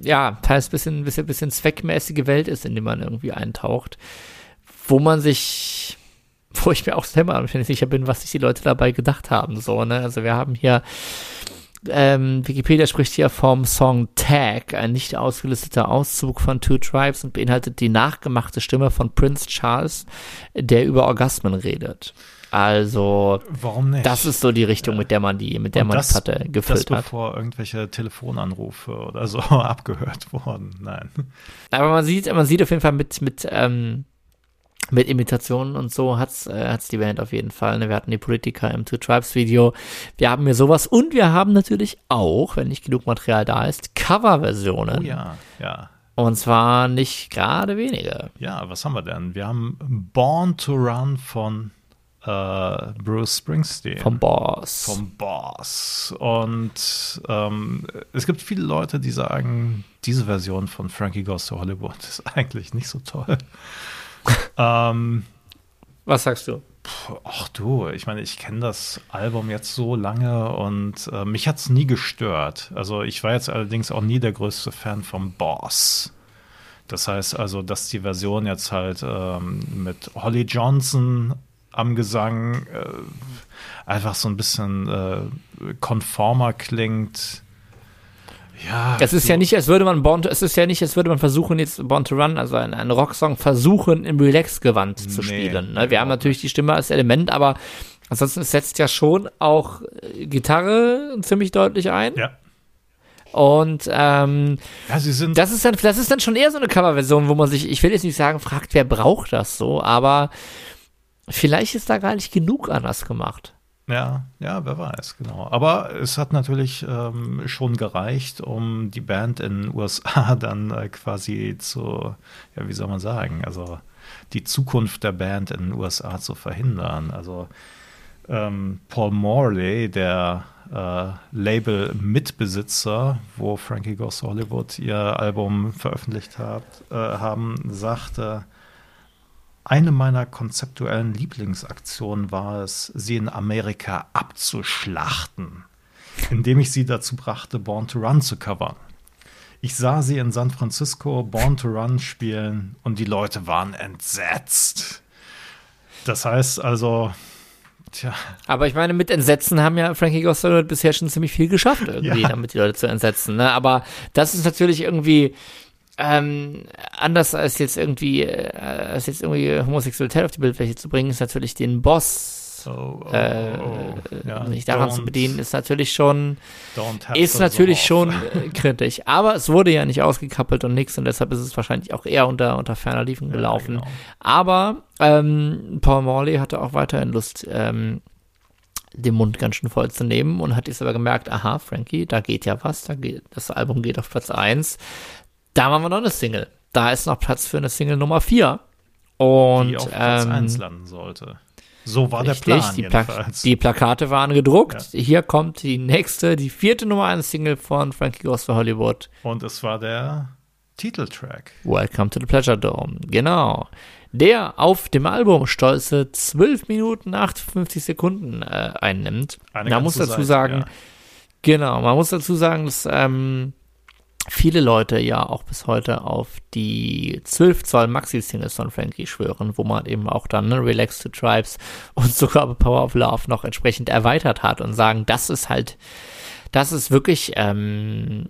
ja, teils bisschen, bisschen, bisschen zweckmäßige Welt ist, in die man irgendwie eintaucht, wo man sich, [LAUGHS] wo ich mir auch selber nicht sicher bin, was sich die Leute dabei gedacht haben, so, ne? Also wir haben hier ähm, Wikipedia spricht hier vom Song Tag, ein nicht ausgelisteter Auszug von Two Tribes und beinhaltet die nachgemachte Stimme von Prince Charles, der über Orgasmen redet. Also, Warum nicht? das ist so die Richtung, mit der man die, mit der Und man das, die Platte das gefüllt hat. bevor irgendwelche Telefonanrufe oder so [LAUGHS] abgehört wurden. Nein. Aber man sieht, man sieht auf jeden Fall mit, mit, ähm, mit Imitationen und so hat's, äh, hat's die Band auf jeden Fall. Ne? Wir hatten die Politiker im Two Tribes Video. Wir haben hier sowas und wir haben natürlich auch, wenn nicht genug Material da ist, Coverversionen. Oh ja, ja. Und zwar nicht gerade wenige. Ja, was haben wir denn? Wir haben Born to Run von äh, Bruce Springsteen. Vom Boss. vom Boss. Und ähm, es gibt viele Leute, die sagen, diese Version von Frankie Goes to Hollywood ist [LAUGHS] eigentlich nicht so toll. [LAUGHS] ähm, Was sagst du? ach du, ich meine, ich kenne das Album jetzt so lange und äh, mich hat es nie gestört. Also ich war jetzt allerdings auch nie der größte Fan vom Boss. Das heißt also, dass die Version jetzt halt ähm, mit Holly Johnson am Gesang äh, einfach so ein bisschen äh, konformer klingt. Ja, Es ist so- ja nicht, als würde man Born to, es ist ja nicht, als würde man versuchen, jetzt Born to Run, also einen, einen Rocksong versuchen, im Relax-Gewand zu Nee, spielen. Ne? Wir haben natürlich die Stimme als Element, aber ansonsten setzt ja schon auch äh, Gitarre ziemlich deutlich ein. Ja. Und ähm, ja, sie sind das ist dann, das ist dann schon eher so eine Coverversion, wo man sich, ich will jetzt nicht sagen, fragt, wer braucht das so, aber vielleicht ist da gar nicht genug anders gemacht. Ja, ja, wer weiß, genau. Aber es hat natürlich ähm, schon gereicht, um die Band in den USA [LAUGHS] dann äh, quasi zu, ja, wie soll man sagen, also die Zukunft der Band in den USA zu verhindern. Also ähm, Paul Morley, der äh, Label-Mitbesitzer, wo Frankie Goes Hollywood ihr Album veröffentlicht hat, äh, haben, sagte, eine meiner konzeptuellen Lieblingsaktionen war es, sie in Amerika abzuschlachten, indem ich sie dazu brachte, Born to Run zu covern. Ich sah sie in San Francisco Born to Run spielen und die Leute waren entsetzt. Das heißt also, tja, Aber ich meine, mit Entsetzen haben ja Frankie Hollywood bisher schon ziemlich viel geschafft irgendwie, Ja. damit die Leute zu entsetzen. Ne? Aber das ist natürlich irgendwie ähm, anders als jetzt irgendwie, äh, als jetzt irgendwie Homosexualität auf die Bildfläche zu bringen, ist natürlich den Boss das Oh, oh, äh, oh, ja, nicht daran zu bedienen, ist natürlich schon, ist natürlich schon äh, [LAUGHS] kritisch. Aber es wurde ja nicht ausgekappelt und nichts und deshalb ist es wahrscheinlich auch eher unter, unter ferner Liefen gelaufen. Ja, genau. Aber ähm, Paul Morley hatte auch weiterhin Lust, ähm, den Mund ganz schön voll zu nehmen und hat jetzt aber gemerkt, aha, Frankie, da geht ja was, da geht, das Album geht auf Platz 1. Da machen wir noch eine Single. Da ist noch Platz für eine Single Nummer 4. Und die auf Platz ähm, 1 landen sollte. So war Richtig, der Plan die, Pla jedenfalls. die Plakate waren gedruckt. Hier kommt die nächste, die vierte Nummer 1 Single von Frankie Goes to Hollywood. Und es war der Titeltrack. Welcome to the Pleasure Dome. Genau. Der auf dem Album stolze 12 Minuten 58 Sekunden äh, einnimmt. Eine Man muss dazu sagen, ja. genau, man muss dazu sagen, dass ähm, viele Leute ja auch bis heute auf die 12 Zoll Maxi-Singles von Frankie schwören, wo man eben auch dann ne, Relax to Tribes und sogar Power of Love noch entsprechend erweitert hat und sagen, das ist halt, das ist wirklich ähm,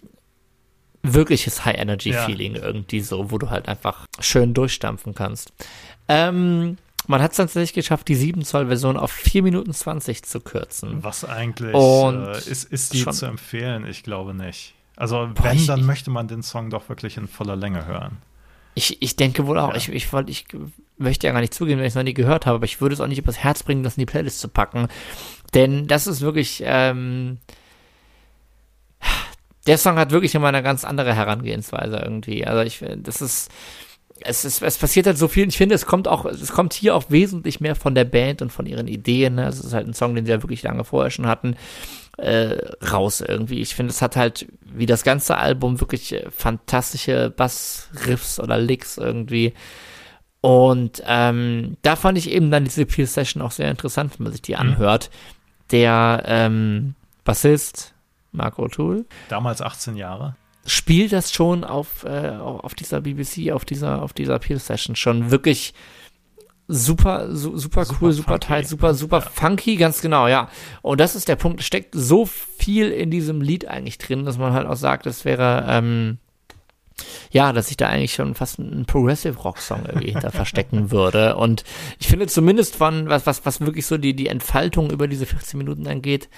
wirkliches High-Energy-Feeling irgendwie so, wo du halt einfach schön durchstampfen kannst. Ähm, man hat es tatsächlich geschafft, die 7 Zoll Version auf 4 Minuten 20 zu kürzen. Was eigentlich Und äh, ist, ist die zu empfehlen? Ich glaube nicht. Also Boah, wenn, ich- dann ich- möchte man den Song doch wirklich in voller Länge hören. Ich, ich denke wohl auch. Ja. Ich, ich, ich möchte ja gar nicht zugeben, wenn ich es noch nie gehört habe, aber ich würde es auch nicht übers Herz bringen, das in die Playlist zu packen. Denn das ist wirklich, ähm, der Song hat wirklich immer eine ganz andere Herangehensweise irgendwie. Also ich, das ist, es ist, es passiert halt so viel. Ich finde, es kommt auch, es kommt hier auch wesentlich mehr von der Band und von ihren Ideen. Ne? Es ist halt ein Song, den sie ja wirklich lange vorher schon hatten, äh, raus irgendwie. Ich finde, es hat halt, wie das ganze Album, wirklich äh, fantastische Bassriffs oder Licks irgendwie. Und ähm, da fand ich eben dann diese Peel Session auch sehr interessant, wenn man sich die anhört. Der ähm, Bassist Marco O'Toole Damals 18 Jahre. spielt das schon auf, äh, auf dieser BBC, auf dieser, auf dieser Peel Session schon wirklich super, su super, Super cool, super funky. tight, super, super Ja. funky, ganz genau, ja. Und das ist der Punkt, es steckt so viel in diesem Lied eigentlich drin, dass man halt auch sagt, es wäre, ähm, ja, dass sich da eigentlich schon fast ein Progressive Rock Song irgendwie hinter [LAUGHS] verstecken würde. Und ich finde zumindest von, was, was, was wirklich so die, die Entfaltung über diese 14 Minuten angeht,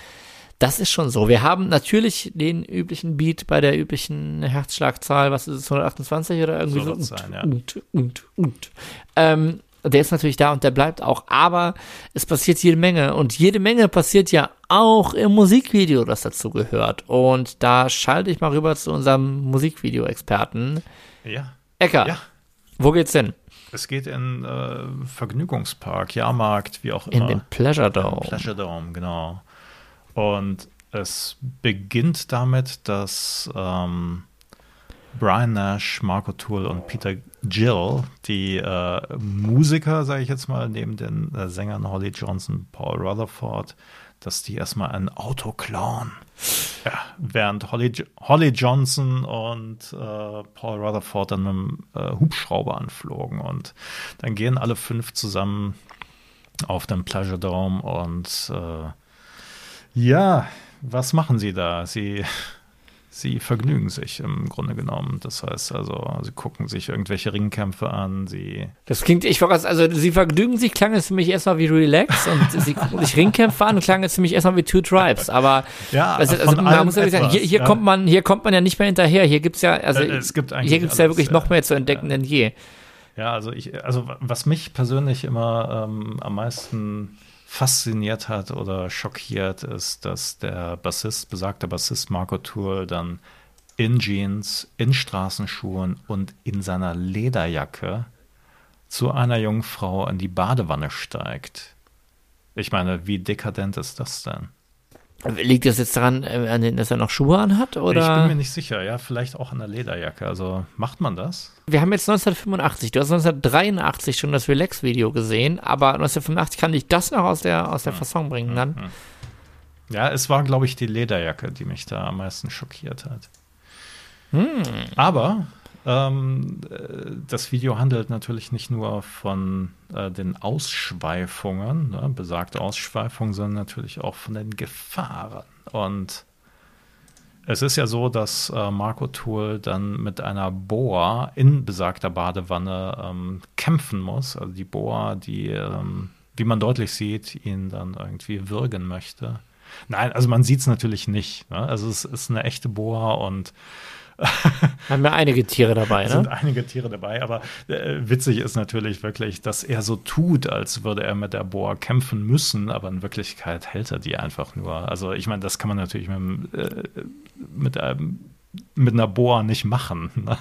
das ist schon so. Wir haben natürlich den üblichen Beat bei der üblichen Herzschlagzahl, was ist es, 128 oder irgendwie So so? sein, ja. Und, und, und. Ähm, der ist natürlich da und der bleibt auch, aber es passiert jede Menge und jede Menge passiert ja auch im Musikvideo, das dazu gehört. Und da schalte ich mal rüber zu unserem Musikvideo-Experten. Ja. Ecker, Ja. wo geht's hin? Es geht in äh, Vergnügungspark, Jahrmarkt, wie auch In immer. den Pleasure Dome. Pleasure Dome, genau. Und es beginnt damit, dass ähm, Brian Nash, Marco Tool und Peter Gill, die äh, Musiker, sage ich jetzt mal, neben den äh, Sängern Holly Johnson, Paul Rutherford, dass die erstmal ein Auto klauen. Ja, während Holly, Holly Johnson und äh, Paul Rutherford dann mit dem äh, Hubschrauber anflogen. Und dann gehen alle fünf zusammen auf dem Pleasure Dome und äh, ja, was machen sie da? Sie, sie vergnügen sich im Grunde genommen. Das heißt also, sie gucken sich irgendwelche Ringkämpfe an, sie Das klingt, ich war also sie vergnügen sich, klang es für mich erstmal wie Relax [LAUGHS] und sie gucken sich Ringkämpfe an, klang es für mich erstmal wie Two Tribes, aber [LAUGHS] Ja, also, also man muss ehrlich sagen, hier, hier ja. kommt man, hier kommt man ja nicht mehr hinterher, hier gibt's ja, also Äh, es gibt hier gibt's ja wirklich ja. noch mehr zu entdecken denn je. Ja, also ich, also was mich persönlich immer ähm, am meisten fasziniert hat oder schockiert, ist, dass der Bassist, besagter Bassist Marco Tour dann in Jeans, in Straßenschuhen und in seiner Lederjacke zu einer jungen Frau in die Badewanne steigt. Ich meine, wie dekadent ist das denn? Liegt das jetzt daran, äh, dass er noch Schuhe anhat Ich bin oder? mir nicht sicher, ja, vielleicht auch an der Lederjacke. Also macht man das? Wir haben jetzt 1985, du hast 1983 schon das Relax-Video gesehen, aber 1985 kann ich das noch aus der, aus der Fasson bringen dann. Ja, es war, glaube ich, die Lederjacke, die mich da am meisten schockiert hat. Hm. Aber ähm, äh, das Video handelt natürlich nicht nur von äh, den Ausschweifungen, ne, besagte Ausschweifungen, sondern natürlich auch von den Gefahren. Und es ist ja so, dass äh, Marco Tool dann mit einer Boa in besagter Badewanne ähm, kämpfen muss. Also die Boa, die, ähm, wie man deutlich sieht, ihn dann irgendwie würgen möchte. Nein, also man sieht es natürlich nicht. Ne? Also es ist eine echte Boa und [LAUGHS] haben ja einige Tiere dabei, ne? sind einige Tiere dabei, aber äh, witzig ist natürlich wirklich, dass er so tut, als würde er mit der Boa kämpfen müssen, aber in Wirklichkeit hält er die einfach nur. Also ich meine, das kann man natürlich mit, äh, mit einem mit einer Boa nicht machen. Ne?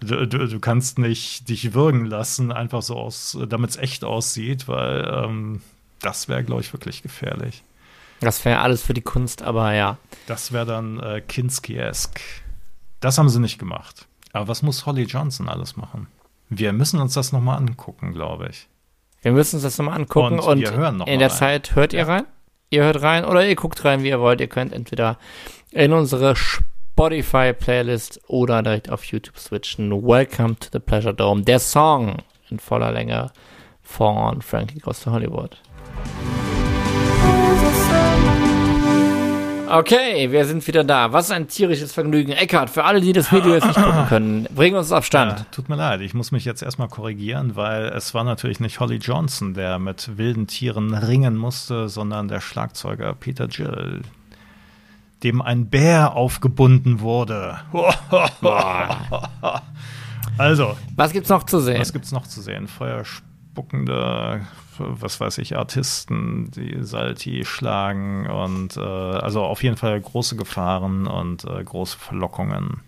Du, du, du, kannst nicht dich würgen lassen, einfach so aus, damit es echt aussieht, weil ähm, das wäre, glaube ich, wirklich gefährlich. Das wäre alles für die Kunst, aber ja. Das wäre dann äh, Kinski-esque. Das haben sie nicht gemacht. Aber was muss Holly Johnson alles machen? Wir müssen uns das nochmal angucken, glaube ich. Wir müssen uns das nochmal angucken und, und noch in der rein. Zeit hört ihr ja. rein. Ihr hört rein oder ihr guckt rein, wie ihr wollt. Ihr könnt entweder in unsere Spotify-Playlist oder direkt auf YouTube switchen. Welcome to the Pleasure Dome. Der Song in voller Länge von Frankie Goes to Hollywood. Okay, wir sind wieder da. Was ein tierisches Vergnügen. Eckart, für alle, die das Video jetzt nicht [LAUGHS] gucken können, bring uns auf Stand. Ja, tut mir leid, ich muss mich jetzt erstmal korrigieren, weil es war natürlich nicht Holly Johnson, der mit wilden Tieren ringen musste, sondern der Schlagzeuger Peter Gill, dem ein Bär aufgebunden wurde. [LAUGHS] also. Was gibt's noch zu sehen? Was gibt's noch zu sehen? Feuerspuckende was weiß ich, Artisten, die Salti schlagen und äh, also auf jeden Fall große Gefahren und äh, große Verlockungen.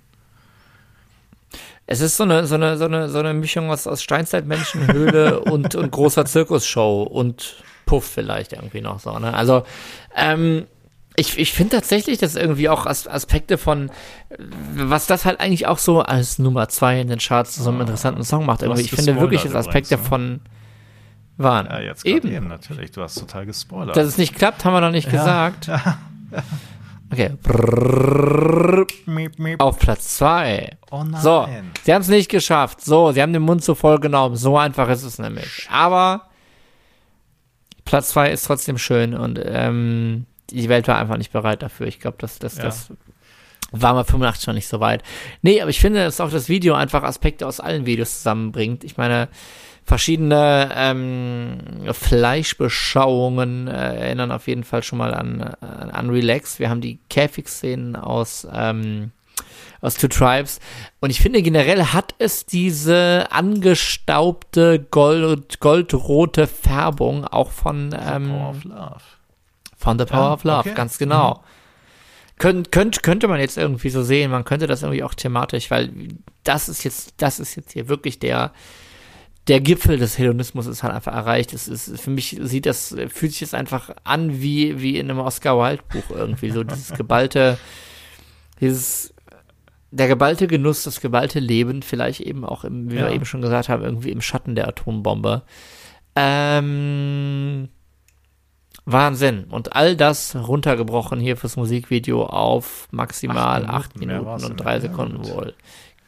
Es ist so eine, so eine, so eine, so eine Mischung aus, aus Steinzeitmenschenhöhle [LAUGHS] und, und großer Zirkusshow und Puff vielleicht irgendwie noch so. Ne? Also, ähm, ich, ich finde tatsächlich, dass irgendwie auch Aspekte von, was das halt eigentlich auch so als Nummer zwei in den Charts zu so einem ah, interessanten Song macht. Irgendwie. Ich finde wirklich, dass Aspekte ne? von, waren. Ja, jetzt eben. eben. natürlich. Du hast total gespoilert. Dass es nicht klappt, haben wir noch nicht ja. gesagt. [LAUGHS] Okay. Auf Platz 2. Oh nein. So, sie haben es nicht geschafft. So, sie haben den Mund zu voll genommen. So einfach ist es nämlich. Aber Platz 2 ist trotzdem schön und ähm, die Welt war einfach nicht bereit dafür. Ich glaube, das, das, ja. das war mal 85 schon nicht so weit. Nee, aber ich finde, dass auch das Video einfach Aspekte aus allen Videos zusammenbringt. Ich meine, verschiedene ähm, Fleischbeschauungen äh, erinnern auf jeden Fall schon mal an, an, an Relax. Wir haben die Käfig-Szenen aus, ähm, aus Two Tribes. Und ich finde, generell hat es diese angestaubte Gold, goldrote Färbung auch von ähm, Power of Love. Von The Power ja, of Love, okay. ganz genau. Mhm. Könnt, könnt, könnte man jetzt irgendwie so sehen, man könnte das irgendwie auch thematisch, weil das ist jetzt, das ist jetzt hier wirklich der, der Gipfel des Hedonismus ist halt einfach erreicht. Es ist, für mich sieht das, fühlt sich das einfach an wie, wie in einem Oscar Wilde Buch irgendwie. So dieses geballte, dieses, der geballte Genuss, das geballte Leben, vielleicht eben auch im, wie ja. wir eben schon gesagt haben, irgendwie im Schatten der Atombombe. Ähm, Wahnsinn. Und all das runtergebrochen hier fürs Musikvideo auf maximal acht Minuten, acht Minuten und drei Sekunden wohl.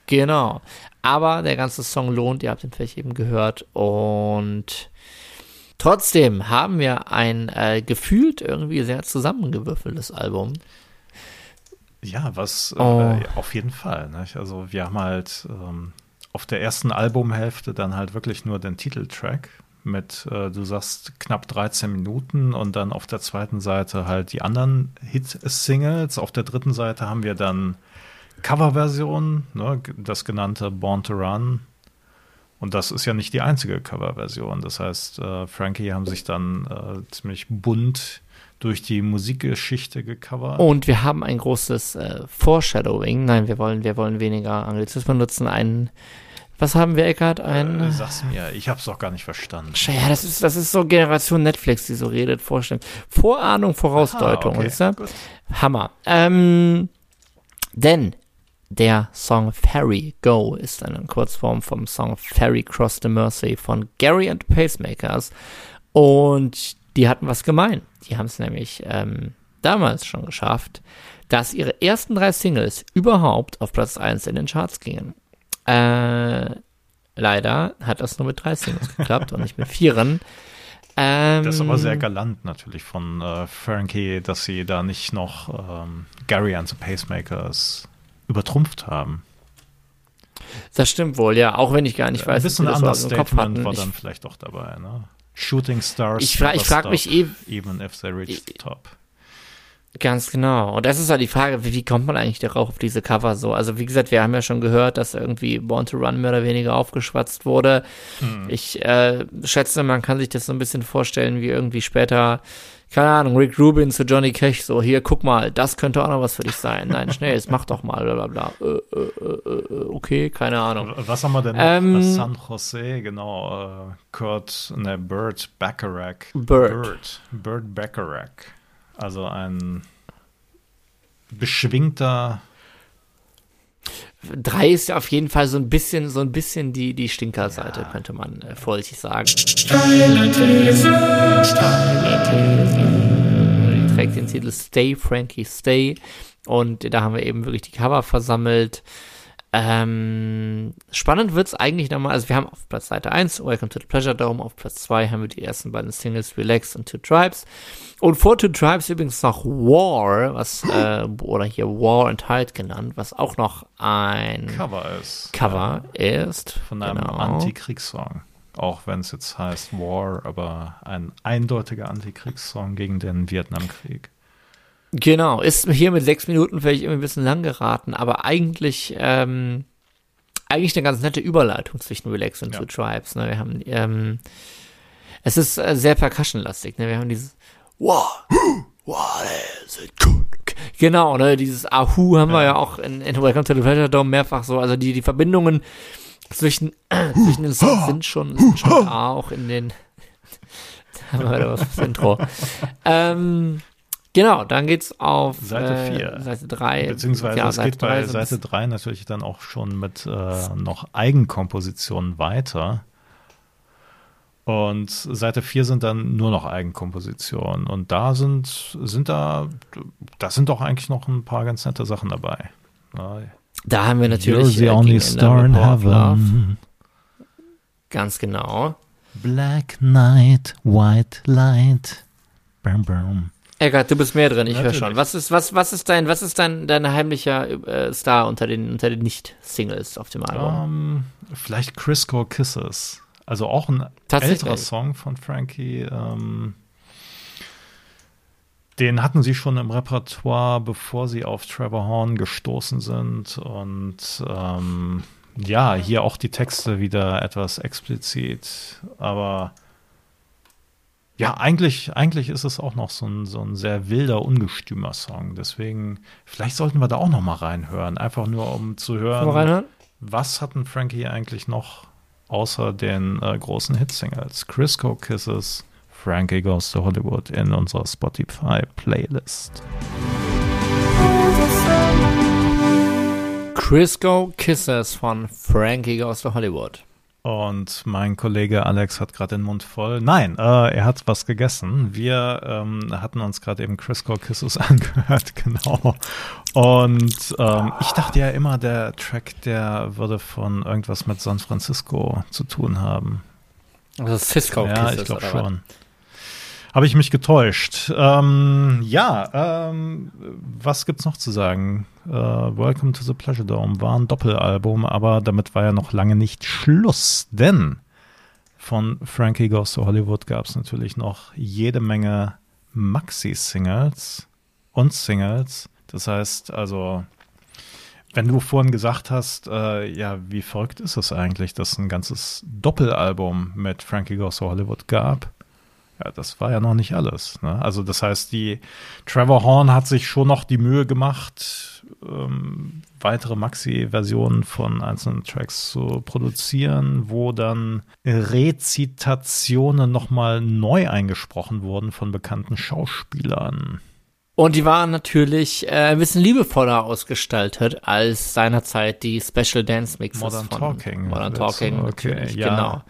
Genau. Aber der ganze Song lohnt, ihr habt ihn vielleicht eben gehört. Und trotzdem haben wir ein äh, gefühlt irgendwie sehr zusammengewürfeltes Album. Ja, was äh, oh. äh, auf jeden Fall. Nicht? Also wir haben halt ähm, auf der ersten Albumhälfte dann halt wirklich nur den Titeltrack mit, äh, du sagst, knapp 13 Minuten und dann auf der zweiten Seite halt die anderen Hit-Singles. Auf der dritten Seite haben wir dann Coverversion, ne, das genannte Born to Run. Und das ist ja nicht die einzige Coverversion. Das heißt, äh, Frankie haben sich dann äh, ziemlich bunt durch die Musikgeschichte gecovert. Und wir haben ein großes äh, Foreshadowing. Nein, wir wollen, wir wollen weniger Anglizismen nutzen. Ein, was haben wir, Eckart? Ein, äh, sag's mir, ich hab's doch gar nicht verstanden. Ja, das ist, das ist so Generation Netflix, die so redet, vorstellen. Vorahnung, Vorausdeutung, Aha, okay. Hammer. Ähm, denn der Song Ferry Go ist eine Kurzform vom Song Ferry Cross the Mercy von Gary and Pacemakers. Und die hatten was gemein. Die haben es nämlich ähm, damals schon geschafft, dass ihre ersten drei Singles überhaupt auf Platz 1 in den Charts gingen. Äh, leider hat das nur mit drei Singles geklappt und nicht mit vieren. Ähm, das ist aber sehr galant natürlich von äh, Frankie, dass sie da nicht noch ähm, Gary and the Pacemakers übertrumpft haben. Das stimmt wohl, ja, auch wenn ich gar nicht weiß, ein bisschen wie das Understatement war dann vielleicht doch dabei, ne? Shooting Stars. Ich, fra ich frage mich eh. Even if they reach the top. Ganz genau. Und das ist halt die Frage, wie, wie, kommt man eigentlich darauf auf diese Cover so? Also wie gesagt, wir haben ja schon gehört, dass irgendwie Born to Run mehr oder weniger aufgeschwatzt wurde. Hm. Ich äh, schätze, man kann sich das so ein bisschen vorstellen, wie irgendwie später, keine Ahnung, Rick Rubin zu Johnny Cash, so hier, guck mal, das könnte auch noch was für dich sein. Nein, schnell, jetzt mach doch mal, bla bla bla. Äh, äh, äh, okay, keine Ahnung. Was haben wir denn ähm, San Jose, genau, äh, Kurt, ne, Burt Bacharach. Burt, Burt Bacharach. Also ein beschwingter. Drei ist ja auf jeden Fall so ein bisschen, so ein bisschen die, die Stinkerseite, ja. könnte man äh, vorsichtig sagen. Steile These, steile These. Die trägt den Titel Stay, Frankie, Stay. Und da haben wir eben wirklich die Cover versammelt. Ähm, spannend wird es eigentlich nochmal, also wir haben auf Platz Seite 1 Welcome to the Pleasure Dome, auf Platz 2 haben wir die ersten beiden Singles Relax und Two Tribes. Und vor Two Tribes übrigens noch War, was, äh, oder hier War and Hide genannt, was auch noch ein Cover ist. Cover ja. ist. Von einem genau. Antikriegssong. Auch wenn es jetzt heißt War, aber ein eindeutiger Antikriegssong gegen den Vietnamkrieg. Genau, ist hier mit sechs Minuten vielleicht irgendwie ein bisschen lang geraten, aber eigentlich, ähm, eigentlich eine ganz nette Überleitung zwischen Relax und ja. Two Tribes. Ne? Wir haben, ähm, es ist äh, sehr percussionlastig. Ne? Wir haben dieses What, what is it good? Genau, ne? Dieses Ahu haben ja. wir ja auch in, in Welcome to the Pleasure Dome mehrfach so. Also die, die Verbindungen zwischen, [CLEARS THROAT] zwischen den Songs sind schon, sind schon [GASPS] auch in den. [LAUGHS] haben wir wieder was fürs Intro. ähm, Genau, dann geht's auf Seite 4. Äh, Seite 3. Beziehungsweise ja, es Seite geht bei drei, Seite 3 natürlich dann auch schon mit äh, noch Eigenkompositionen weiter. Und Seite 4 sind dann nur noch Eigenkompositionen. Und da sind, sind da, da sind doch eigentlich noch ein paar ganz nette Sachen dabei. Da haben wir natürlich You're the only star in heaven. Ganz genau. Black Night, White Light. Bam, bam. Eckart, du bist mehr drin, ich höre schon. Was ist, was, was ist dein, was ist dein, dein heimlicher äh, Star unter den, unter den Nicht-Singles auf dem Album? Um, ähm, vielleicht Crisco Kisses. Also auch ein älterer Song von Frankie. Ähm, den hatten sie schon im Repertoire, bevor sie auf Trevor Horn gestoßen sind. Und ähm, ja, hier auch die Texte wieder etwas explizit. Aber ja, eigentlich, eigentlich ist es auch noch so ein, so ein sehr wilder, ungestümer Song. Deswegen, vielleicht sollten wir da auch noch mal reinhören. Einfach nur, um zu hören, was hatten Frankie eigentlich noch außer den äh, großen Hitsingles? Crisco Kisses, Frankie Goes to Hollywood in unserer Spotify-Playlist. Crisco Kisses von Frankie Goes to Hollywood. Und mein Kollege Alex hat gerade den Mund voll. Nein, äh, er hat was gegessen. Wir ähm, hatten uns gerade eben Crisco Kisses [LAUGHS] angehört, genau. Und ähm, ich dachte ja immer, der Track, der würde von irgendwas mit San Francisco zu tun haben. Also Cisco Ja, ich glaube schon. Habe ich mich getäuscht. Ähm, ja, ähm, was gibt's noch zu sagen? Äh, Welcome to the Pleasure Dome war ein Doppelalbum, aber damit war ja noch lange nicht Schluss, denn von Frankie Goes to Hollywood gab es natürlich noch jede Menge Maxi-Singles und Singles. Das heißt also, wenn du vorhin gesagt hast, äh, ja, wie verrückt ist es eigentlich, dass ein ganzes Doppelalbum mit Frankie Goes to Hollywood gab, ja, das war ja noch nicht alles. Ne? Also das heißt, die Trevor Horn hat sich schon noch die Mühe gemacht, ähm, weitere Maxi-Versionen von einzelnen Tracks zu produzieren, wo dann Rezitationen nochmal neu eingesprochen wurden von bekannten Schauspielern. Und die waren natürlich äh, ein bisschen liebevoller ausgestaltet als seinerzeit die Special Dance Mixes Modern von Talking. Modern Talking, okay, natürlich, ja. genau.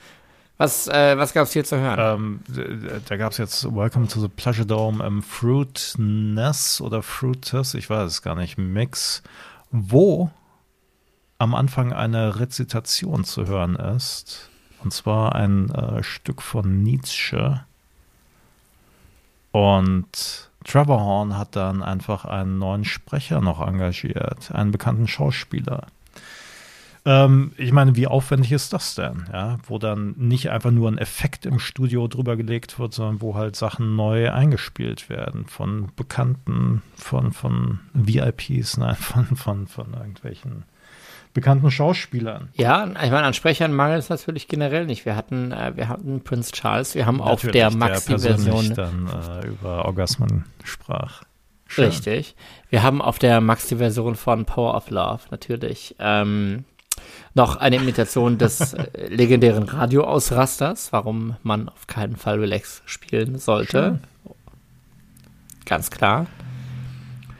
Was, äh, was gab es hier zu hören? Ähm, da gab es jetzt Welcome to the Pleasure Dome im Fruitness oder Fruitus, ich weiß es gar nicht, Mix, wo am Anfang eine Rezitation zu hören ist. Und zwar ein äh, Stück von Nietzsche. Und Trevor Horn hat dann einfach einen neuen Sprecher noch engagiert, einen bekannten Schauspieler. Ähm, ich meine, wie aufwendig ist das denn? Ja, wo dann nicht einfach nur ein Effekt im Studio drüber gelegt wird, sondern wo halt Sachen neu eingespielt werden von Bekannten, von, von VIPs, [LAUGHS] nein, von, von, von irgendwelchen bekannten Schauspielern. Ja, ich meine, an Sprechern mangelt es natürlich generell nicht. Wir hatten, äh, wir hatten Prince Charles, wir haben natürlich, auf der Maxi-Version dann äh, über Orgasmen sprach. Schön. Richtig. Wir haben auf der Maxi-Version von Power of Love natürlich ähm, noch eine Imitation des äh, legendären Radioausrasters, warum man auf keinen Fall Relax spielen sollte. Schön. Ganz klar.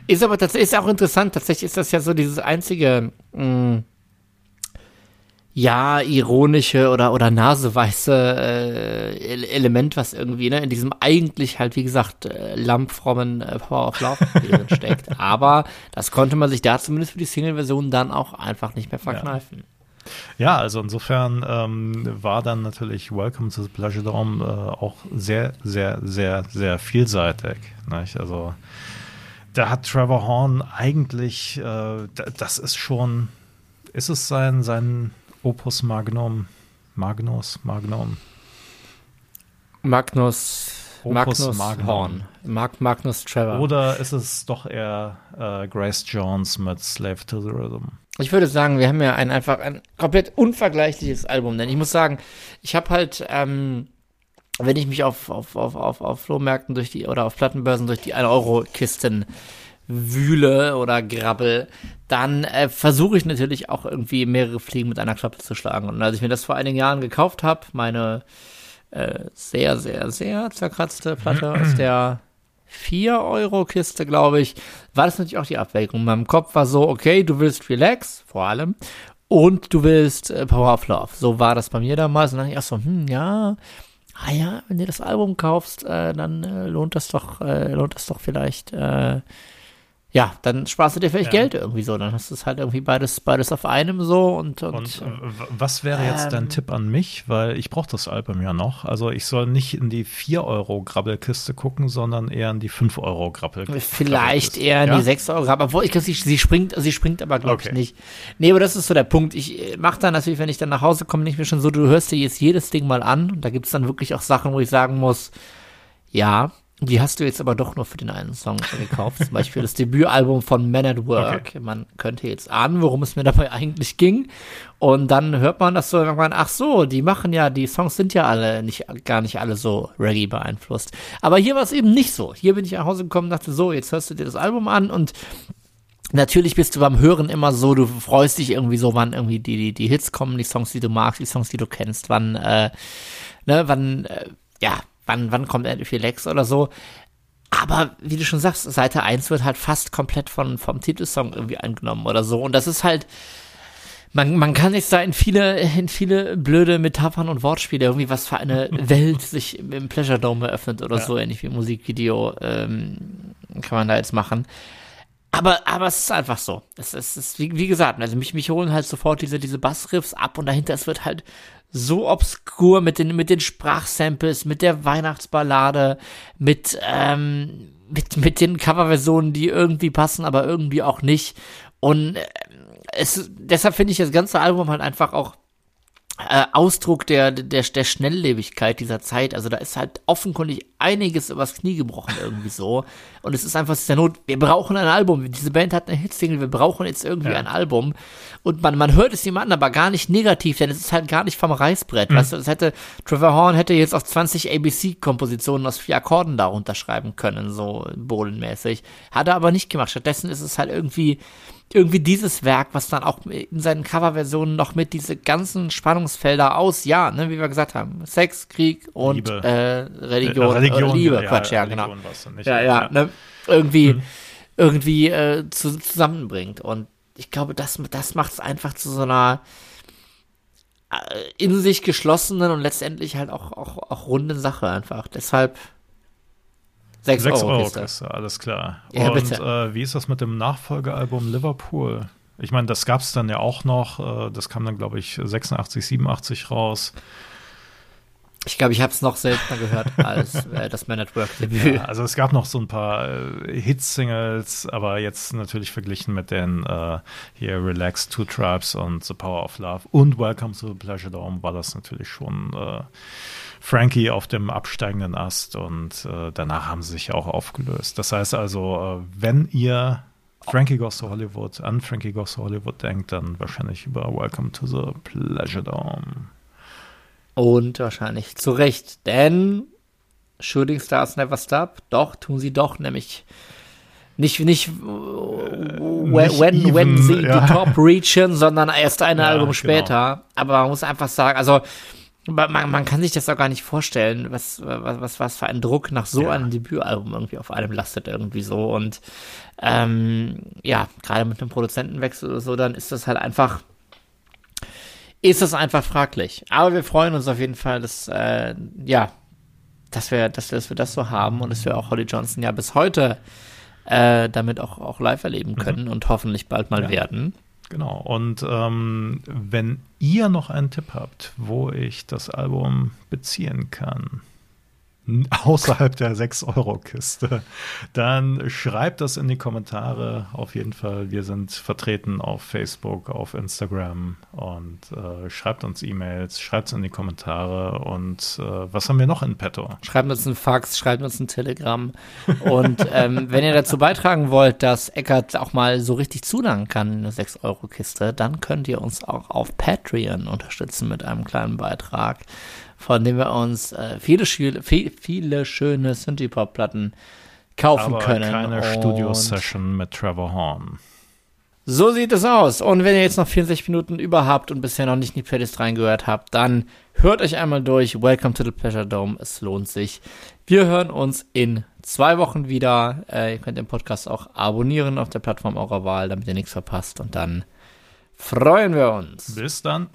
Ist aber tatsächlich ist auch interessant. Tatsächlich ist das ja so dieses einzige, mh, mm, ja, ironische oder, oder naseweiße äh, Element, was irgendwie ne, in diesem eigentlich halt, wie gesagt, äh, lampfrommen äh, Power of Love [LAUGHS] drin steckt. Aber das konnte man sich da zumindest für die Single-Version dann auch einfach nicht mehr verkneifen. Ja. Ja, also insofern ähm, war dann natürlich Welcome to the Pleasure Dome äh, auch sehr, sehr, sehr, sehr vielseitig. Nicht? Also da hat Trevor Horn eigentlich, äh, das ist schon, ist es sein, sein Opus Magnum, Magnus, Magnum? Magnus, Opus Magnus Magnum. Horn. Mag Magnus Trevor. Oder ist es doch eher äh, Grace Jones mit Slave to the Rhythm? Ich würde sagen, wir haben ja ein einfach ein komplett unvergleichliches Album, denn ich muss sagen, ich habe halt, ähm, wenn ich mich auf, auf, auf, auf, auf Flohmärkten durch die oder auf Plattenbörsen durch die 1-Euro-Kisten wühle oder grabbel, dann äh, versuche ich natürlich auch irgendwie mehrere Fliegen mit einer Klappe zu schlagen. Und als ich mir das vor einigen Jahren gekauft habe, meine äh, sehr, sehr, sehr zerkratzte Platte aus der 4-Euro-Kiste, glaube ich, war das natürlich auch die Abwägung. In meinem Kopf war so, okay, du willst Relax, vor allem, und du willst äh, Power of Love. So war das bei mir damals. Und dann dachte ich auch so, hm, ja, ah ja, wenn du das Album kaufst, äh, dann äh, lohnt das doch, äh, lohnt das doch vielleicht, äh, ja, dann sparst du dir vielleicht ja. Geld irgendwie so. Dann hast du es halt irgendwie beides, beides auf einem so und. Und, und äh, was wäre jetzt ähm, dein Tipp an mich? Weil ich brauche das Album ja noch. Also ich soll nicht in die 4-Euro-Grabbelkiste gucken, sondern eher in die 5-Euro-Grabbelkiste. Vielleicht eher in ja? die 6-Euro-Grabbel. Obwohl, ich glaube, sie, sie springt, sie springt aber, glaube okay. ich, nicht. Nee, aber das ist so der Punkt. Ich äh, mache dann natürlich, wenn ich dann nach Hause komme, nicht mehr schon so, du hörst dir jetzt jedes Ding mal an. Und da gibt es dann wirklich auch Sachen, wo ich sagen muss, ja, die hast du jetzt aber doch nur für den einen Song gekauft. Zum Beispiel das Debütalbum von Men at Work. Okay. Man könnte jetzt ahnen, worum es mir dabei eigentlich ging. Und dann hört man das so irgendwann, ach so, die machen ja, die Songs sind ja alle nicht, gar nicht alle so Reggae beeinflusst. Aber hier war es eben nicht so. Hier bin ich nach Hause gekommen und dachte, so, jetzt hörst du dir das Album an und Natürlich bist du beim Hören immer so, du freust dich irgendwie so, wann irgendwie die, die, die Hits kommen, die Songs, die du magst, die Songs, die du kennst, wann, äh, ne, wann, äh, ja, wann, wann kommt Lex oder so. Aber wie du schon sagst, Seite 1 wird halt fast komplett von, vom Titelsong irgendwie eingenommen oder so. Und das ist halt, man, man kann sich da in viele, in viele blöde Metaphern und Wortspiele irgendwie, was für eine [LAUGHS] Welt sich im Pleasure Dome eröffnet oder ja. so, ähnlich wie Musikvideo, ähm, kann man da jetzt machen. Aber, aber es ist einfach so. Es ist, es ist wie, wie gesagt, also mich, mich holen halt sofort diese, diese Bassriffs ab und dahinter, es wird halt so obskur mit den, mit den Sprachsamples, mit der Weihnachtsballade, mit, ähm, mit, mit den Coverversionen, die irgendwie passen, aber irgendwie auch nicht. Und äh, es, deshalb finde ich das ganze Album halt einfach auch äh, Ausdruck der, der, der Schnelllebigkeit dieser Zeit. Also da ist halt offenkundig einiges übers Knie gebrochen irgendwie so. Und es ist einfach der Not, wir brauchen ein Album. Diese Band hat eine Hitsingle, wir brauchen jetzt irgendwie ja. ein Album. Und man, man hört es jemandem aber gar nicht negativ, denn es ist halt gar nicht vom Reißbrett. Mhm. Weißt du, das hätte, Trevor Horn hätte jetzt auch 20 ABC-Kompositionen aus vier Akkorden da runterschreiben können, so bohlenmäßig. Hat er aber nicht gemacht. Stattdessen ist es halt irgendwie, irgendwie dieses Werk, was dann auch in seinen Coverversionen noch mit diese ganzen Spannungsfelder aus, ja, ne, wie wir gesagt haben, Sex, Krieg und Liebe. Äh, Religion, äh, Religion oder Liebe, ja, Quatsch, ja, genau. Nicht, ja, ja, ja, ne, irgendwie, mhm. irgendwie äh, zu, zusammenbringt. Und ich glaube, das, das macht es einfach zu so einer äh, in sich geschlossenen und letztendlich halt auch, auch, auch runden Sache einfach. Deshalb 6, 6 Euro, Euro Kiste. alles klar. Ja, und äh, wie ist das mit dem Nachfolgealbum Liverpool? Ich meine, das gab es dann ja auch noch. Äh, das kam dann, glaube ich, 86, 87 raus. Ich glaube, ich habe es noch seltener gehört [LAUGHS] als äh, das Man at Work-Debüt. Ja, also es gab noch so ein paar äh, Hit-Singles, aber jetzt natürlich verglichen mit den äh, hier Relax, Two Tribes und The Power of Love und Welcome to the Pleasure Dome war das natürlich schon äh, Frankie auf dem absteigenden Ast und äh, danach haben sie sich auch aufgelöst. Das heißt also, äh, wenn ihr Frankie Goes to Hollywood an Frankie Goes to Hollywood denkt, dann wahrscheinlich über Welcome to the Pleasure Dome. Und wahrscheinlich zu Recht, denn Shooting Stars Never Stop, doch, tun sie doch, nämlich nicht, nicht, when, nicht when, even, when sie ja. die Top reachen, sondern erst ein [LAUGHS] Ja, Album genau. später. Aber man muss einfach sagen, also man, man kann sich das auch gar nicht vorstellen, was, was, was, was für ein Druck nach so Ja. einem Debütalbum irgendwie auf einem lastet irgendwie so. Und ähm, ja, gerade mit einem Produzentenwechsel oder so, dann ist das halt einfach ist das einfach fraglich. Aber wir freuen uns auf jeden Fall, dass, äh, ja, dass wir, dass wir, dass wir das so haben und dass wir auch Holly Johnson ja bis heute äh, damit auch, auch live erleben können und hoffentlich bald mal Ja. werden. Genau. Und ähm, wenn ihr noch einen Tipp habt, wo ich das Album beziehen kann, [LAUGHS] außerhalb der 6-Euro-Kiste, dann schreibt das in die Kommentare. Auf jeden Fall. Wir sind vertreten auf Facebook, auf Instagram und äh, schreibt uns E-Mails, schreibt es in die Kommentare. Und äh, was haben wir noch in petto? Schreibt uns einen Fax, schreibt uns ein Telegramm. Und ähm, wenn ihr dazu beitragen wollt, dass Eckart auch mal so richtig zulangen kann in eine 6-Euro-Kiste, dann könnt ihr uns auch auf Patreon unterstützen mit einem kleinen Beitrag, von dem wir uns äh, viele, viele schöne Synthie-Pop-Platten kaufen Aber können. keine Studio-Session mit Trevor Horn. So sieht es aus. Und wenn ihr jetzt noch 64 Minuten über habt und bisher noch nicht in die Playlist reingehört habt, dann hört euch einmal durch. Welcome to the Pleasure Dome. Es lohnt sich. Wir hören uns in zwei Wochen wieder. Äh, ihr könnt den Podcast auch abonnieren auf der Plattform eurer Wahl, damit ihr nichts verpasst. Und dann freuen wir uns. Bis dann.